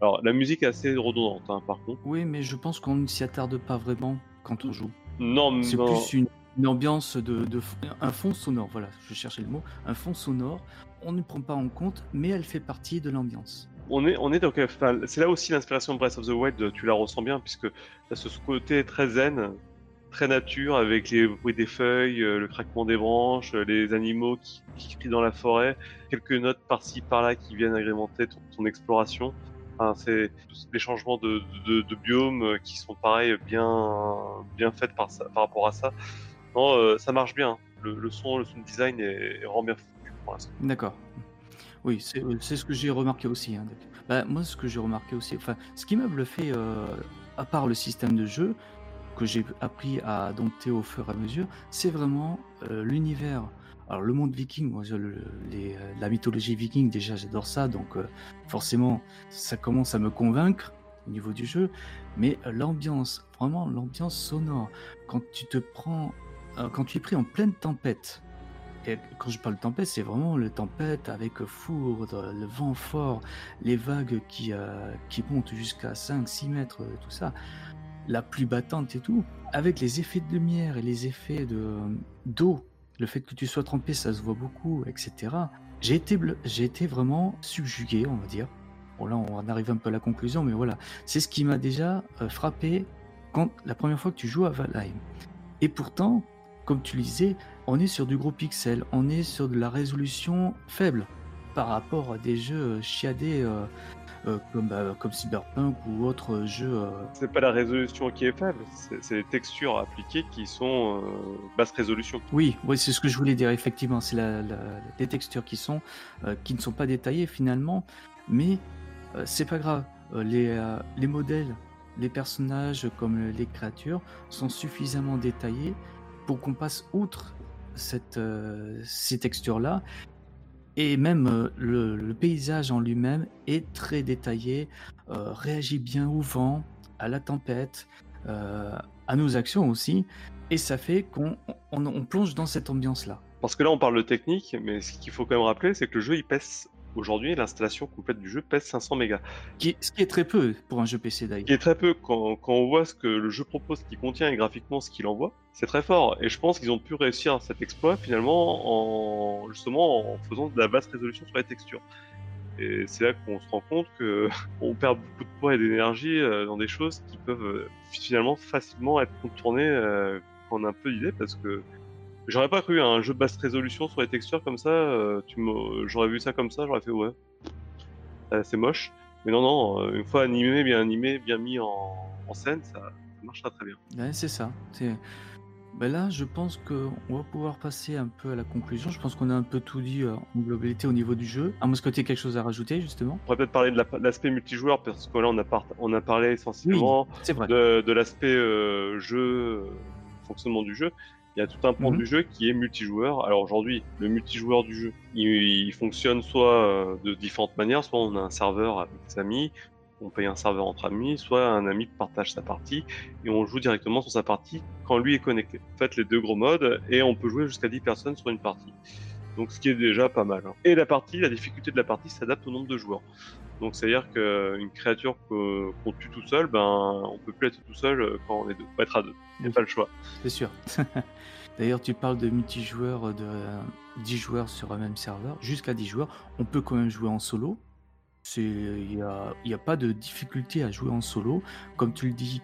Alors, la musique est assez redondante, hein, par contre. Oui, mais je pense qu'on ne s'y attarde pas vraiment quand on joue. Non, C'est non. plus une, une ambiance de, un fond sonore. Voilà, je cherchais le mot. Un fond sonore. On ne prend pas en compte, mais elle fait partie de l'ambiance. on est, on est donc, c'est là aussi l'inspiration de Breath of the Wild, tu la ressens bien, puisque t'as ce côté très zen, très nature, avec les bruits des feuilles, euh, le craquement des branches, euh, les animaux qui, qui crient dans la forêt, quelques notes par-ci par-là qui viennent agrémenter ton, exploration. C'est des changements de, de, de biomes euh, qui sont pareil bien, bien faits par rapport à ça. Non, euh, ça marche bien. Le, son, le son design est, est vraiment bien foutu pour. D'accord. Oui, c'est euh, ce que j'ai remarqué aussi. hein. Bah, moi, ce que j'ai remarqué aussi, enfin, ce qui m'a bluffé, euh, à part le système de jeu que j'ai appris à dompter au fur et à mesure, c'est vraiment euh, l'univers Alors le monde viking, euh, la mythologie viking, déjà j'adore ça, donc forcément ça commence à me convaincre au niveau du jeu, mais l'ambiance, vraiment l'ambiance sonore, quand tu te prends, euh, quand tu es pris en pleine tempête, et quand je parle tempête, c'est vraiment le tempête avec foudre, le vent fort, les vagues qui, euh, qui montent jusqu'à 5-6 mètres, euh, tout ça, la pluie battante et tout, avec les effets de lumière et les effets de d'eau, le fait que tu sois trempé, ça se voit beaucoup, etc. J'ai été, été vraiment subjugué, on va dire. Bon là, on arrive un peu à la conclusion, mais voilà, c'est ce qui m'a déjà frappé quand la première fois que tu joues à Valheim. Et pourtant, comme tu le disais, on est sur du gros pixel, on est sur de la résolution faible par rapport à des jeux euh, chiadés euh, euh, comme, bah, comme Cyberpunk ou autres jeux. C'est pas la résolution qui est faible, c'est les textures appliquées qui sont basse résolution. Oui, oui, c'est ce que je voulais dire, effectivement. C'est les textures qui, sont, qui ne sont pas détaillées finalement, mais c'est pas grave. Les, les modèles, les personnages comme les créatures sont suffisamment détaillés pour qu'on passe outre cette, euh, ces textures-là. Et même euh, le, paysage en lui-même est très détaillé, euh, réagit bien au vent, à la tempête, euh, à nos actions aussi. Et ça fait qu'on on, on plonge dans cette ambiance-là. Parce que là, on parle de technique, mais ce qu'il faut quand même rappeler, c'est que le jeu, il pèse aujourd'hui, l'installation complète du jeu pèse 500 mégas. Qui ce qui est très peu pour un jeu PC d'ailleurs. qui est très peu quand, quand on voit ce que le jeu propose, ce qu'il contient et graphiquement ce qu'il envoie. C'est très fort. Et je pense qu'ils ont pu réussir cet exploit finalement en justement en faisant de la basse résolution sur les textures. Et c'est là qu'on se rend compte que on perd beaucoup de poids et d'énergie euh, dans des choses qui peuvent euh, finalement facilement être contournées euh, quand on a un peu d'idée parce que j'aurais pas cru à un jeu de basse résolution sur les textures comme ça. euh, tu j'aurais vu ça comme ça, j'aurais fait ouais, euh, c'est moche. Mais non, non, euh, une fois animé, bien animé, bien mis en, en scène, ça, ça marchera très bien. Ouais, c'est ça. Ben là, je pense qu'on va pouvoir passer un peu à la conclusion. Je pense qu'on a un peu tout dit en globalité au niveau du jeu. À moins que tu aies quelque chose à rajouter, justement. On pourrait peut-être parler de la- de l'aspect multijoueur, parce que là, on a, par- on a parlé essentiellement de, de l'aspect euh, jeu, fonctionnement du jeu. Il y a tout un pan Mhm. du jeu qui est multijoueur. Alors aujourd'hui, le multijoueur du jeu, il, il fonctionne soit euh, de différentes manières, soit on a un serveur avec des amis, on paye un serveur entre amis, soit un ami partage sa partie et on joue directement sur sa partie quand lui est connecté. En fait, les deux gros modes et on peut jouer jusqu'à 10 personnes sur une partie. Donc ce qui est déjà pas mal. hein. Et la partie, la difficulté de la partie s'adapte au nombre de joueurs. Donc c'est-à-dire qu'une créature qu'on tue tout seul, ben on peut plus être tout seul euh, quand on est deux. On être à deux. Il n'y a Oui. pas le choix. C'est sûr. D'ailleurs, tu parles de multijoueur de euh, 10 joueurs sur un même serveur, jusqu'à 10 joueurs. On peut quand même jouer en solo. Il n'y a, y a pas de difficulté à jouer en solo. Comme tu le dis,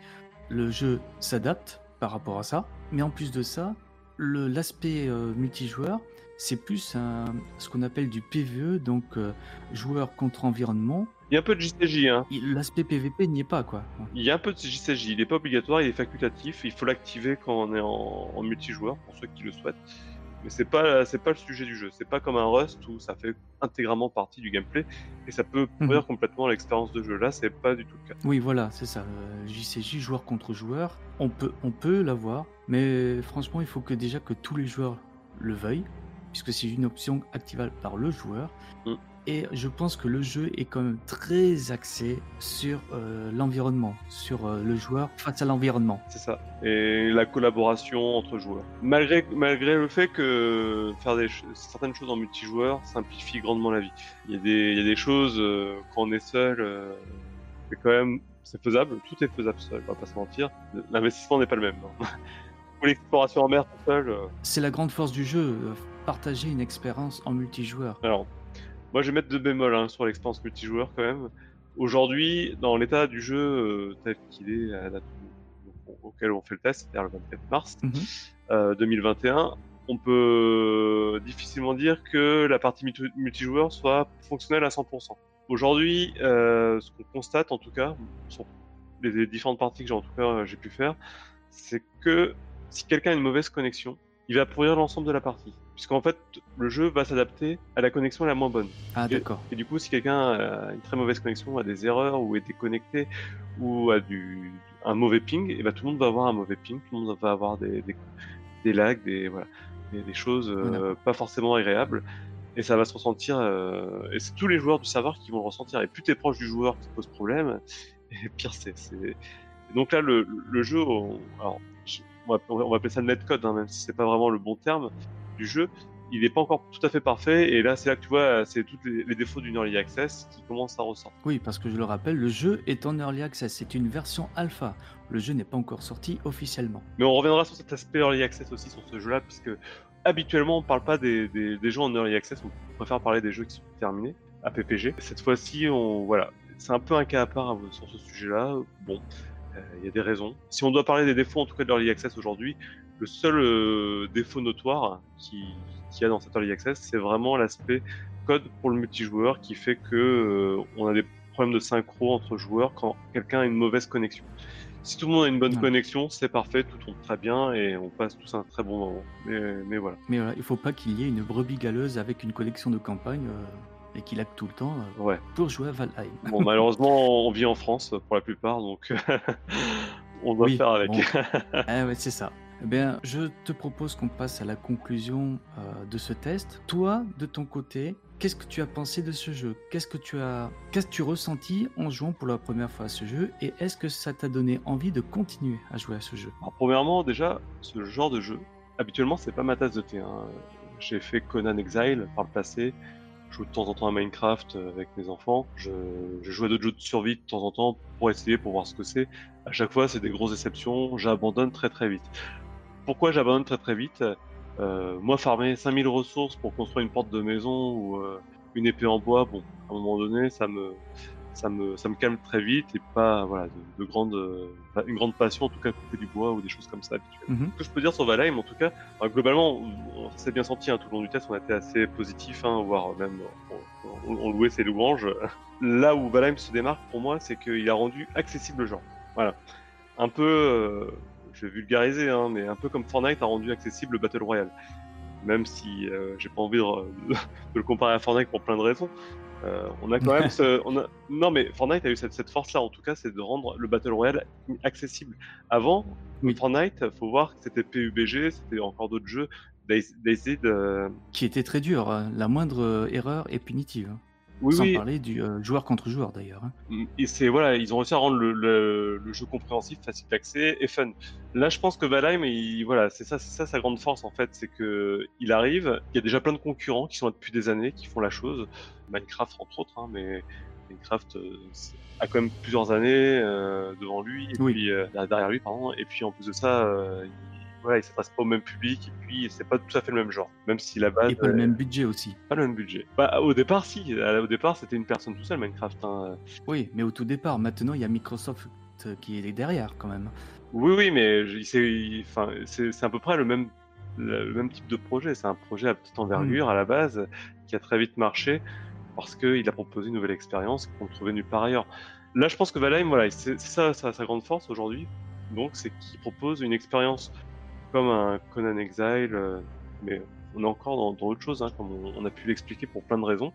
le jeu s'adapte par rapport à ça. Mais en plus de ça, l'aspect euh, multijoueur, c'est plus un- ce qu'on appelle du PVE, donc euh, joueur contre environnement. Il y a un peu de JCJ, hein. L'aspect PVP n'y est pas, quoi. Il y a un peu de JCJ. Il n'est pas obligatoire, il est facultatif. Il faut l'activer quand on est en, en multijoueur pour ceux qui le souhaitent. Mais c'est pas c'est pas le sujet du jeu. C'est pas comme un Rust où ça fait intégralement partie du gameplay et ça peut pourrir complètement l'expérience de jeu. Là, c'est pas du tout le cas. Oui, voilà, c'est ça. euh, JCJ, joueur contre joueur, on peut, on peut l'avoir, mais franchement, il faut que déjà que tous les joueurs le veuillent, puisque c'est une option activable par le joueur. Mm. Et je pense que le jeu est quand même très axé sur euh, l'environnement, sur euh, le joueur face à l'environnement. C'est ça. Et la collaboration entre joueurs. Malgré, malgré le fait que faire des, certaines choses en multijoueur simplifie grandement la vie. Il y a des, il y a des choses, euh, quand on est seul, c'est quand même, c'est faisable. Tout est faisable seul, on va pas se mentir. L'investissement n'est pas le même. hein. Pour l'exploration en mer tout seul, C'est la grande force du jeu, partager une expérience en multijoueur. Alors, moi, je vais mettre deux bémols hein, sur l'expérience multijoueur quand même. Aujourd'hui, dans l'état du jeu euh, tel qu'il est à la date au- auquel on fait le test, c'est-à-dire le 24 mars Mhm. euh, 2021, on peut difficilement dire que la partie multi- multijoueur soit fonctionnelle à 100%. Aujourd'hui, euh, ce qu'on constate en tout cas, sur les différentes parties que j'ai en tout cas j'ai pu faire, c'est que si quelqu'un a une mauvaise connexion, il va pourrir l'ensemble de la partie. Puisqu'en fait, le jeu va s'adapter à la connexion la moins bonne. Ah, Et- d'accord. Et du coup, si quelqu'un a une très mauvaise connexion, a des erreurs, ou est déconnecté, ou a du, un mauvais ping, et ben tout le monde va avoir un mauvais ping, tout le monde va avoir des, des, des lags, des, voilà. des, des choses euh, pas forcément agréables. Et ça va se ressentir, euh, et c'est tous les joueurs du serveur qui vont le ressentir. Et plus t'es proche du joueur qui te pose problème, et pire c'est. Donc là, le, le jeu, on, alors, je- on, va, on va appeler ça le netcode, hein, même si c'est pas vraiment le bon terme du jeu. Il n'est pas encore tout à fait parfait, et là, c'est là que tu vois, c'est tous les, les défauts d'une early access qui commencent à ressortir. Oui, parce que je le rappelle, le jeu est en early access, c'est une version alpha. Le jeu n'est pas encore sorti officiellement. Mais on reviendra sur cet aspect early access aussi sur ce jeu-là, puisque habituellement on parle pas des, des, des jeux en early access, on préfère parler des jeux qui sont terminés à PPG. Cette fois-ci, on voilà, c'est un peu un cas à part hein, sur ce sujet-là. Bon, il y a des raisons. Si on doit parler des défauts en tout cas de l'early access aujourd'hui, le seul euh, défaut notoire qui qu'il y a dans cet early access, c'est vraiment l'aspect code pour le multijoueur qui fait que euh, on a des problèmes de synchro entre joueurs quand quelqu'un a une mauvaise connexion. Si tout le monde a une bonne Ouais. connexion, c'est parfait, tout tourne très bien et on passe tous un très bon moment. Mais, mais voilà. Mais voilà, il faut pas qu'il y ait une brebis galeuse avec une collection de campagne euh, et qu'il lag tout le temps euh, Ouais. pour jouer à Valheim. Bon, malheureusement, on vit en France pour la plupart, donc on doit Oui, faire avec. bon. Ah ouais, c'est ça. Eh bien, je te propose qu'on passe à la conclusion euh, de ce test. Toi, de ton côté, qu'est-ce que tu as pensé de ce jeu? Qu'est-ce que tu as, qu'est-ce que tu ressenti en jouant pour la première fois à ce jeu? Et est-ce que ça t'a donné envie de continuer à jouer à ce jeu? Alors, premièrement, déjà, ce genre de jeu, habituellement, c'est pas ma tasse de thé. hein. J'ai fait Conan Exile par le passé. Je joue de temps en temps à Minecraft euh, avec mes enfants. Je, joue à d'autres jeux de survie de temps en temps pour essayer, pour voir ce que c'est. À chaque fois, c'est des grosses déceptions. J'abandonne très très vite. Pourquoi j'abandonne très très vite? Euh, Moi, farmer 5000 ressources pour construire une porte de maison ou euh, une épée en bois, bon, à un moment donné, ça me, ça me, ça me calme très vite et pas, voilà, de, de grande, euh, une grande passion, en tout cas, couper du bois ou des choses comme ça. Mhm. Ce que je peux dire sur Valheim, en tout cas, euh, globalement, on on s'est bien senti hein, tout le long du test, on a été assez positif, hein, voire même on, louait ses louanges. Là où Valheim se démarque pour moi, c'est qu'il a rendu accessible le genre. Voilà. Un peu, euh, je vais vulgariser, hein, mais un peu comme Fortnite a rendu accessible le Battle Royale. Même si euh, j'ai pas envie de, de le comparer à Fortnite pour plein de raisons. Euh, on a quand même ce, on a... non mais Fortnite a eu cette, cette force là en tout cas c'est de rendre le Battle Royale accessible avant Oui. Fortnite faut voir que c'était PUBG c'était encore d'autres jeux DayZ euh, Qui était très dur. hein. La moindre euh, erreur est punitive. Oui Sans oui parler du euh, joueur contre joueur d'ailleurs. hein. et c'est voilà ils ont réussi à rendre le, le, le jeu compréhensif facile d'accès et fun là je pense que Valheim il, voilà c'est ça ça sa grande force en fait c'est que il arrive il y a déjà plein de concurrents qui sont là depuis des années qui font la chose Minecraft entre autres hein, mais Minecraft euh, a quand même plusieurs années euh, devant lui et Oui. puis derrière lui pardon et puis en plus de ça voilà il s'adresse pas au même public et puis c'est pas tout à fait le même genre même si la base Et pas le même budget aussi. pas le même budget bah au départ si au départ c'était une personne tout seul Minecraft hein. Oui, mais au tout départ, maintenant il y a Microsoft euh, qui est derrière quand même. Oui, oui, mais c'est à peu près le même, le, même type de projet. C'est un projet à petite envergure à la base qui a très vite marché parce qu'il a proposé une nouvelle expérience qu'on ne trouvait nulle part ailleurs. Là, je pense que Valheim, voilà, c'est c'est ça, ça sa grande force aujourd'hui. Donc, c'est qu'il propose une expérience comme un Conan Exile, euh, mais on est encore dans, dans autre chose, hein, comme on, a pu l'expliquer pour plein de raisons,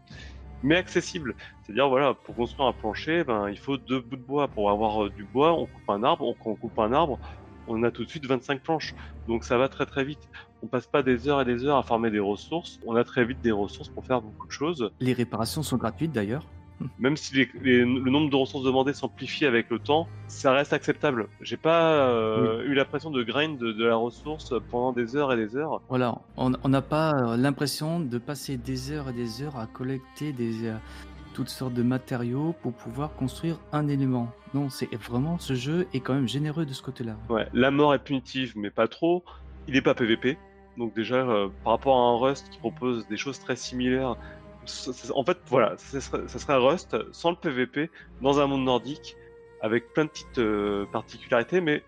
mais accessible. C'est-à-dire, voilà, pour construire un plancher, ben, il faut deux bouts de bois. Pour avoir euh, du bois, on coupe un arbre. Quand on coupe un arbre, on a tout de suite 25 planches. Donc ça va très très vite. On passe pas des heures et des heures à farmer des ressources. On a très vite des ressources pour faire beaucoup de choses. Les réparations sont gratuites d'ailleurs. Même si les- les- le nombre de ressources demandées s'amplifie avec le temps, ça reste acceptable. J'ai pas euh, eu l'impression de grind de, de la ressource pendant des heures et des heures. Voilà, on n'a pas euh, l'impression de passer des heures et des heures à collecter des, euh, toutes sortes de matériaux pour pouvoir construire un élément. Non, c'est vraiment ce jeu est quand même généreux de ce côté-là. Ouais, la mort est punitive, mais pas trop. Il est pas PVP. Donc déjà, euh, par rapport à un Rust qui propose des choses très similaires, en fait, voilà, ça serait, ça serait Rust sans le PVP dans un monde nordique avec plein de petites euh, particularités, mais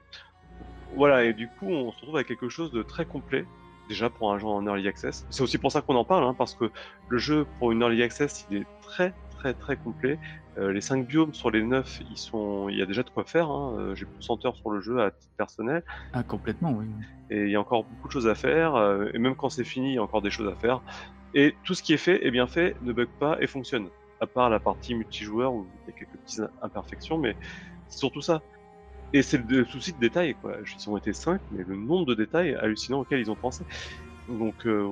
voilà, et du coup, on se retrouve avec quelque chose de très complet. Déjà pour un jeu en early access. C'est aussi pour ça qu'on en parle, hein, parce que le jeu pour une early access, il est très très très complet. Euh, les 5 biomes sur les 9, ils sont... il y a déjà de quoi faire. Hein. Euh, J'ai plus de 100 heures sur le jeu à titre personnel. Ah, complètement, oui. Et il y a encore beaucoup de choses à faire. et même quand c'est fini, il y a encore des choses à faire. Et tout ce qui est fait est bien fait, ne bug pas et fonctionne. À part la partie multijoueur où il y a quelques petites imperfections, mais c'est surtout ça. Et c'est le souci de détail, quoi. Ils ont été 5, mais le nombre de détails hallucinants auxquels ils ont pensé. Donc euh,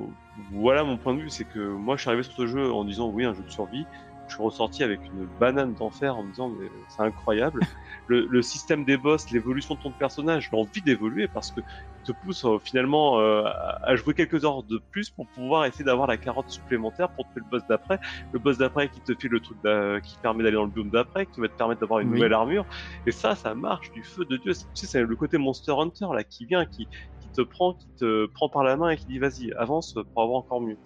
voilà mon point de vue, c'est que moi je suis arrivé sur ce jeu en disant oui un jeu de survie, je suis ressorti avec une banane d'enfer en me disant mais c'est incroyable. le, le, système des boss, l'évolution de ton personnage, l'envie d'évoluer parce que te pousse euh, finalement euh, à jouer quelques heures de plus pour pouvoir essayer d'avoir la carotte supplémentaire pour te faire le boss d'après. Le boss d'après qui te fait le truc qui permet d'aller dans le biome d'après, qui va te permettre d'avoir une nouvelle armure. Et ça, ça marche du feu de Dieu. Tu sais, c'est le côté Monster Hunter là qui vient, qui, qui te prend, qui te prend par la main et qui dit vas-y, avance pour avoir encore mieux.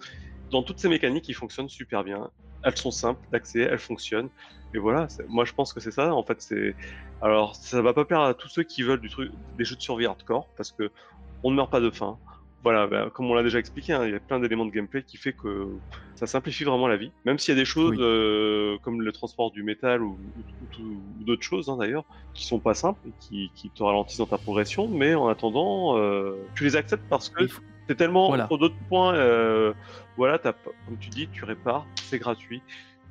Dans toutes ces mécaniques, ils fonctionnent super bien elles sont simples d'accès, elles fonctionnent. Et voilà, moi je pense que c'est ça. En fait, c'est alors ça va pas plaire à tous ceux qui veulent du truc, des jeux de survie hardcore parce que on ne meurt pas de faim. Voilà, bah, comme on l'a déjà expliqué, hein, il y a plein d'éléments de gameplay qui fait que ça simplifie vraiment la vie. Même s'il y a des choses euh, comme le transport du métal ou, d'autres choses hein, d'ailleurs qui sont pas simples et qui, qui, te ralentissent dans ta progression, mais en attendant, euh, tu les acceptes parce que c'est tellement voilà. d'autres points. Euh, voilà, as, comme tu dis, tu répares, c'est gratuit.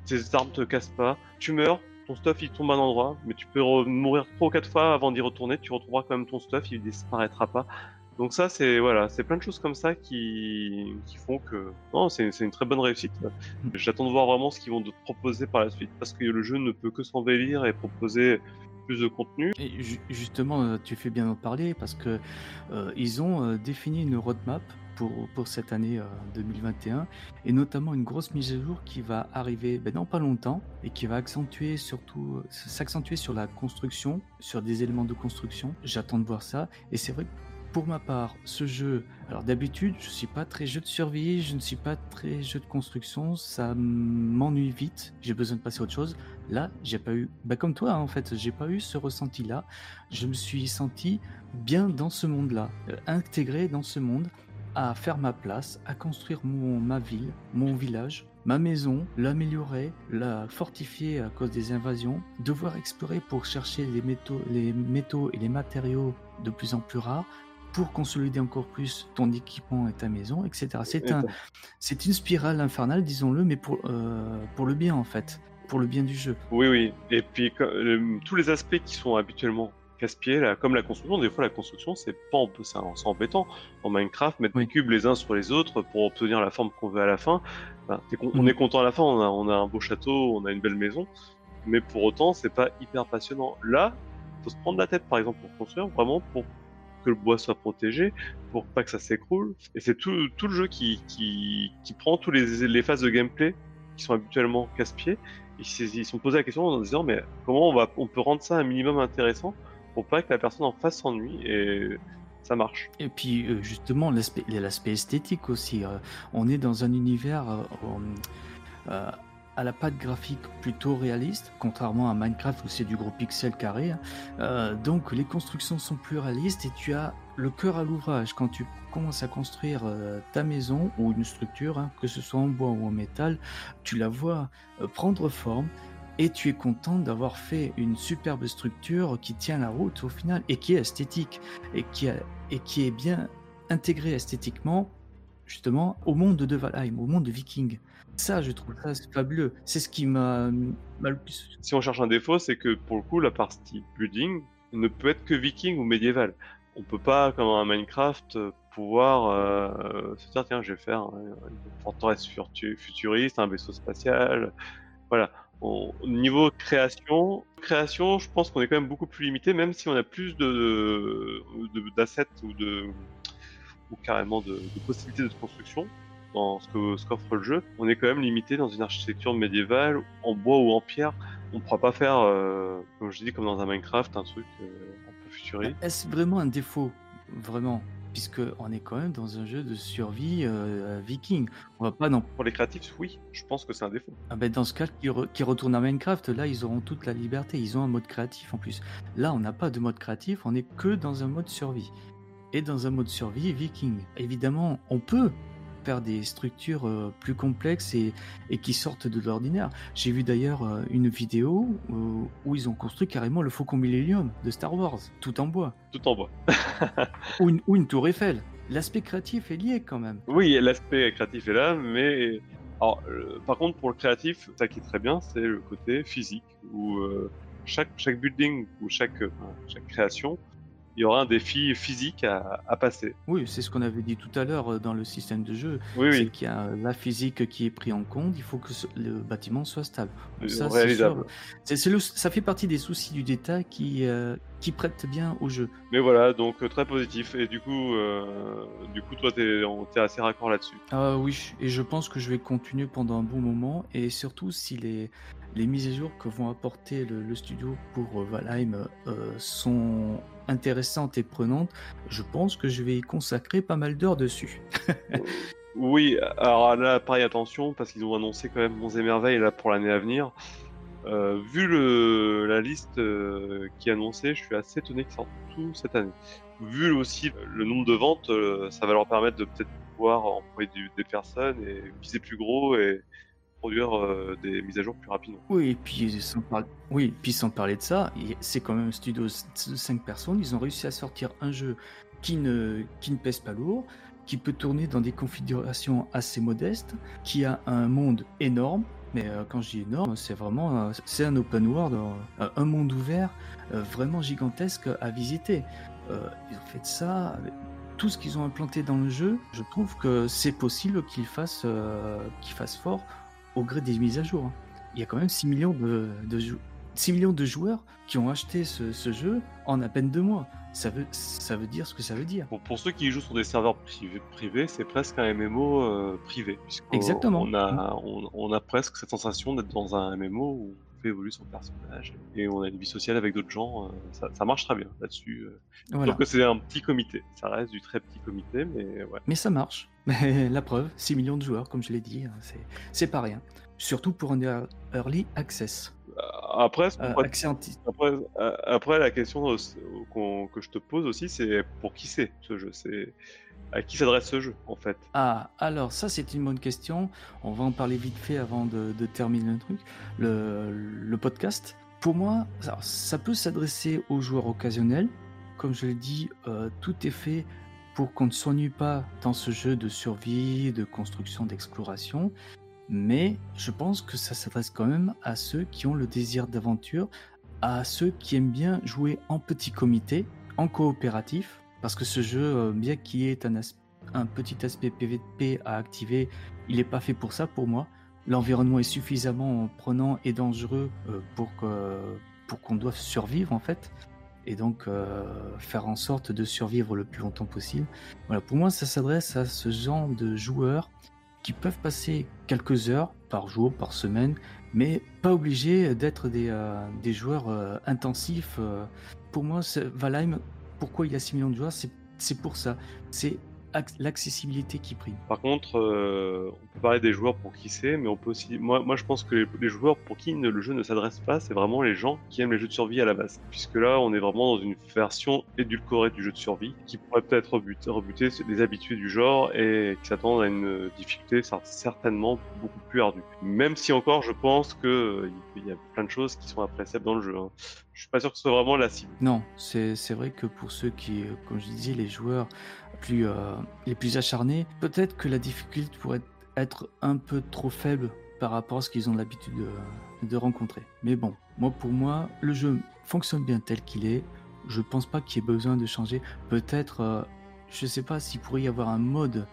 Tes armes te cassent pas. Tu meurs, ton stuff il tombe à un endroit, mais tu peux mourir trois ou quatre fois avant d'y retourner. Tu retrouveras quand même ton stuff, il disparaîtra pas. Donc ça, c'est voilà, c'est plein de choses comme ça qui, qui font que non, c'est une très bonne réussite. J'attends de voir vraiment ce qu'ils vont te proposer par la suite, parce que le jeu ne peut que s'embellir et proposer plus de contenu. Justement, euh, tu fais bien en parler parce que euh, ils ont euh, défini une roadmap pour, pour cette année 2021 et notamment une grosse mise à jour qui va arriver ben, dans pas longtemps et qui va accentuer surtout s'accentuer sur la construction, sur des éléments de construction. J'attends de voir ça et c'est vrai pour ma part, ce jeu, alors d'habitude, je suis pas très jeu de survie, je ne suis pas très jeu de construction, ça m'ennuie vite, j'ai besoin de passer à autre chose. Là, j'ai pas eu, bah comme toi hein, en fait, j'ai pas eu ce ressenti-là. Je me suis senti bien dans ce monde-là, euh, intégré dans ce monde, à faire ma place, à construire mon, ma ville, mon village, ma maison, l'améliorer, la fortifier à cause des invasions, devoir explorer pour chercher les métaux, les métaux et les matériaux de plus en plus rares, pour consolider encore plus ton équipement et ta maison, etc. C'est un, c'est une spirale infernale, disons-le, mais pour, euh, pour le bien en fait, pour le bien du jeu. Oui, oui. Et puis tous les aspects qui sont habituellement casse-pieds, comme la construction, des fois la construction c'est pas c'est embêtant. En Minecraft, mettre des cubes les uns sur les autres pour obtenir la forme qu'on veut à la fin. Ben, on mm. est content à la fin, on a, on a un beau château, on a une belle maison, mais pour autant c'est pas hyper passionnant. Là, faut se prendre la tête par exemple pour construire, vraiment pour que le bois soit protégé, pour pas que ça s'écroule. Et c'est tout, tout, le jeu qui, qui, qui prend tous les, les, phases de gameplay qui sont habituellement casse-pieds. Ils se sont posé la question en disant mais comment on, va, on peut rendre ça un minimum intéressant pour pas que la personne en face s'ennuie et ça marche. Et puis euh, justement l'aspect esthétique aussi. Euh, on est dans un univers euh, à la patte graphique plutôt réaliste, contrairement à Minecraft où c'est du gros pixel carré. Euh, donc les constructions sont plus réalistes et tu as le cœur à l'ouvrage quand tu commences à construire euh, ta maison ou une structure, hein, que ce soit en bois ou en métal, tu la vois euh, prendre forme et tu es content d'avoir fait une superbe structure qui tient la route au final et qui est esthétique et qui, et qui est bien intégrée esthétiquement justement au monde de Valheim, au monde de Viking. Ça, je trouve ça fabuleux. C'est ce qui m'a le plus. Si on cherche un défaut, c'est que pour le coup, la partie building ne peut être que viking ou médiéval. On peut pas, comme un Minecraft, pouvoir euh, se dire tiens, je vais faire une forteresse futuriste, un vaisseau spatial. Voilà. Au niveau création, création, je pense qu'on est quand même beaucoup plus limité, même si on a plus de d'assets ou de ou carrément de possibilités de construction dans ce que ce qu'offre le jeu, on est quand même limité dans une architecture médiévale en bois ou en pierre. On ne pourra pas faire, euh, comme je dis, comme dans un Minecraft, un truc euh, un peu futuriste. Est-ce vraiment un défaut, vraiment puisque on est quand même dans un jeu de survie euh, viking. On va pas non. Pour les créatifs, oui, je pense que c'est un défaut. Ah ben dans ce cas, qui, qui retournent à Minecraft, là ils auront toute la liberté. Ils ont un mode créatif en plus. Là, on n'a pas de mode créatif, on est que dans un mode survie. Et dans un mode survie viking. Évidemment, on peut des structures euh, plus complexes et, et qui sortent de l'ordinaire. J'ai vu d'ailleurs euh, une vidéo où, où, ils ont construit carrément le Faucon Millennium de Star Wars, tout en bois. Tout en bois. ou, une, ou, une, tour Eiffel. L'aspect créatif est lié quand même. Oui, l'aspect créatif est là, mais alors, euh, par contre, pour le créatif, ça qui est très bien, c'est le côté physique, où euh, chaque, chaque building ou chaque, chaque création il y aura un défi physique à, à passer. Oui, c'est ce qu'on avait dit tout à l'heure euh, dans le système de jeu. Oui, qu'il y a la physique qui est pris en compte, il faut que le bâtiment soit stable. Donc euh, ça, c'est réalisable. le- ça fait partie des soucis du détail qui, euh, qui prêtent bien au jeu. Mais voilà, donc euh, très positif. Et du coup, euh, du coup, toi, on- t'es assez raccord là-dessus. Ah oui, et je pense que je vais continuer pendant un bon moment, et surtout si les, les mises à jour que vont apporter le, le studio pour euh, Valheim euh, sont intéressantes et prenantes, je pense que je vais y consacrer pas mal d'heures dessus. Oui, alors là, pareil, attention, parce qu'ils ont annoncé quand même Monts et Merveilles là pour l'année à venir. Euh, vu le, la liste euh, qui est annoncée, je suis assez étonné qu'ils sortent tout cette année. Vu aussi le nombre de ventes, euh, ça va leur permettre de peut-être pouvoir employer des personnes et viser plus gros et produire euh, des mises à jour plus rapidement. Oui, et puis sans, par- puis sans parler de ça, c'est quand même un studio de 5 personnes, ils ont réussi à sortir un jeu qui ne, qui ne pèse pas lourd, qui peut tourner dans des configurations assez modestes, qui a un monde énorme, mais euh, quand je dis énorme, c'est vraiment euh, c'est un open world, un monde ouvert vraiment gigantesque à visiter. Ils ont fait ça tout ce qu'ils ont implanté dans le jeu, je trouve que c'est possible qu'ils fassent, qu'ils fassent fort au gré des mises à jour. hein. Il y a quand même 6 millions de, de jou- 6 millions de joueurs qui ont acheté ce, ce jeu en à peine deux mois. Ça veut, ça veut dire ce que ça veut dire. Pour, pour ceux qui jouent sur des serveurs privés, privés c'est presque un MMO euh, privé. Exactement. On a, on, on a presque cette sensation d'être dans un MMO où on fait évoluer son personnage et on a une vie sociale avec d'autres gens. euh, ça, ça marche très bien là-dessus. euh. Voilà. Sauf que c'est un petit comité. Ça reste du très petit comité, mais ouais. Mais ça marche. Mais la preuve, 6 millions de joueurs, comme je l'ai dit, hein, c'est, c'est pas rien. Surtout pour un ear- early access. Après, Euh, pourrait- accès anti- après, euh, après, la question euh, qu'on- que je te pose aussi, c'est pour qui c'est ce jeu? C'est à qui s'adresse ce jeu en fait? Ah, alors ça c'est une bonne question. On va en parler vite fait avant de, de terminer le truc, le, le podcast. Pour moi, ça peut s'adresser aux joueurs occasionnels. Comme je l'ai dit, euh, tout est fait pour qu'on ne s'ennuie pas dans ce jeu de survie, de construction, d'exploration. Mais je pense que ça s'adresse quand même à ceux qui ont le désir d'aventure, à ceux qui aiment bien jouer en petit comité, en coopératif, parce que ce jeu, euh, bien qu'il ait un, petit aspect PVP à activer, il n'est pas fait pour ça pour moi. L'environnement est suffisamment prenant et dangereux euh, pour qu'on doive survivre en fait, et donc euh, faire en sorte de survivre le plus longtemps possible. Voilà, pour moi, ça s'adresse à ce genre de joueurs qui peuvent passer quelques heures par jour, par semaine, mais pas obligés d'être des, euh, des joueurs euh, intensifs. Pour moi, Valheim, pourquoi il y a 6 millions de joueurs, c'est pour ça. C'est l'accessibilité qui prime. Par contre, euh, on peut parler des joueurs pour qui c'est, mais on peut aussi. Moi, moi, je pense que les, joueurs pour qui ne- le jeu ne s'adresse pas, c'est vraiment les gens qui aiment les jeux de survie à la base. Puisque là, on est vraiment dans une version édulcorée du jeu de survie, qui pourrait peut-être rebuter, rebuter les habitués du genre et qui s'attendent à une difficulté cer- certainement beaucoup plus ardue. Même si encore, je pense que euh, y a plein de choses qui sont appréciables dans le jeu. hein. Je suis pas sûr que ce soit vraiment la cible. Non, c'est c'est vrai que pour ceux qui, euh, comme je disais, les joueurs plus, euh, les plus acharnés, peut-être que la difficulté pourrait être un peu trop faible par rapport à ce qu'ils ont l'habitude de, de rencontrer. Mais bon, moi pour moi, le jeu fonctionne bien tel qu'il est. Je pense pas qu'il y ait besoin de changer. Peut-être, euh, je sais pas s'il pourrait y avoir un mode,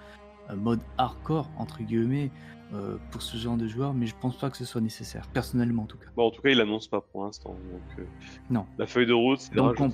un mode hardcore entre guillemets euh, pour ce genre de joueurs, mais je pense pas que ce soit nécessaire, personnellement en tout cas. Bon, en tout cas, il l'annonce pas pour l'instant. Donc, euh, Non. La feuille de route, c'est Donc, on-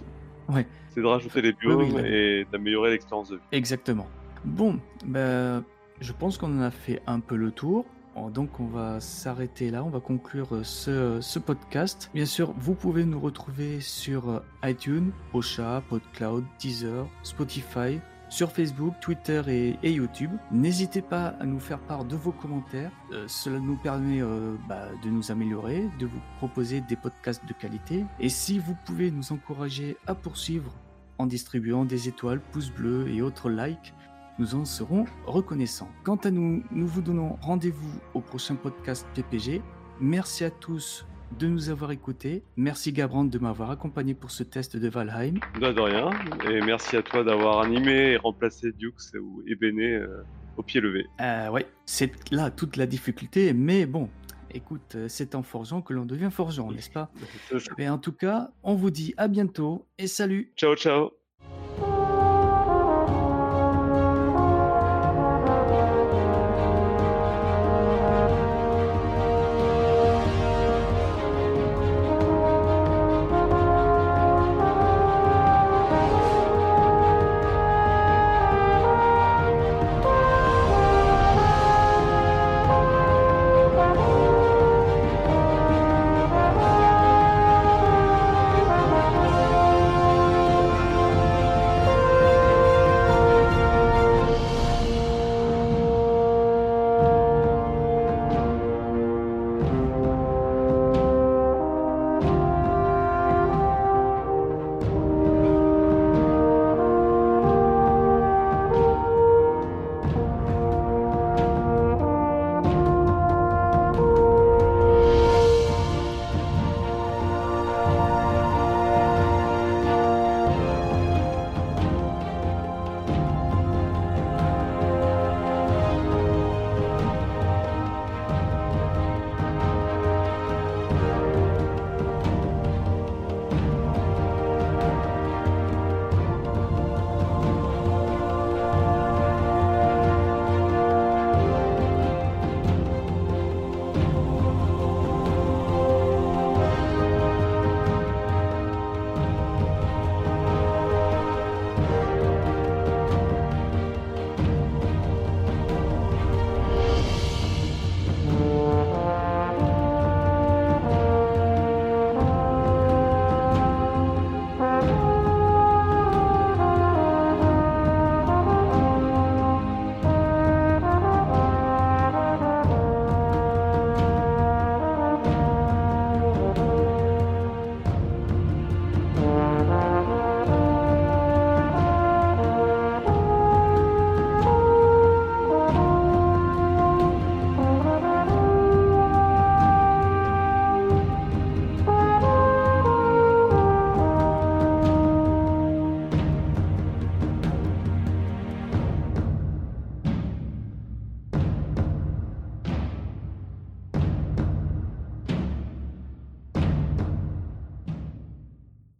ouais. c'est de rajouter les biomes oui, et d'améliorer l'expérience de vie. Exactement. Bon, ben, je pense qu'on en a fait un peu le tour. Oh, Donc on va s'arrêter là, on va conclure euh, ce, ce podcast. Bien sûr, vous pouvez nous retrouver sur euh, iTunes, Ocha, PodCloud, Deezer, Spotify, sur Facebook, Twitter et, YouTube. N'hésitez pas à nous faire part de vos commentaires. Euh, cela nous permet euh, bah, de nous améliorer, de vous proposer des podcasts de qualité. Et si vous pouvez nous encourager à poursuivre en distribuant des étoiles, pouces bleus et autres likes, nous en serons reconnaissants. Quant à nous, nous vous donnons rendez-vous au prochain podcast PPG. Merci à tous de nous avoir écoutés. Merci Gabrand de m'avoir accompagné pour ce test de Valheim. De, de rien. Et merci à toi d'avoir animé et remplacé Dukes ou Ebene euh, au pied levé. Euh, ouais, c'est là toute la difficulté, mais bon, écoute, euh, c'est en forgeant que l'on devient forgeant, n'est-ce pas? Mais en tout cas, on vous dit à bientôt et salut Ciao, ciao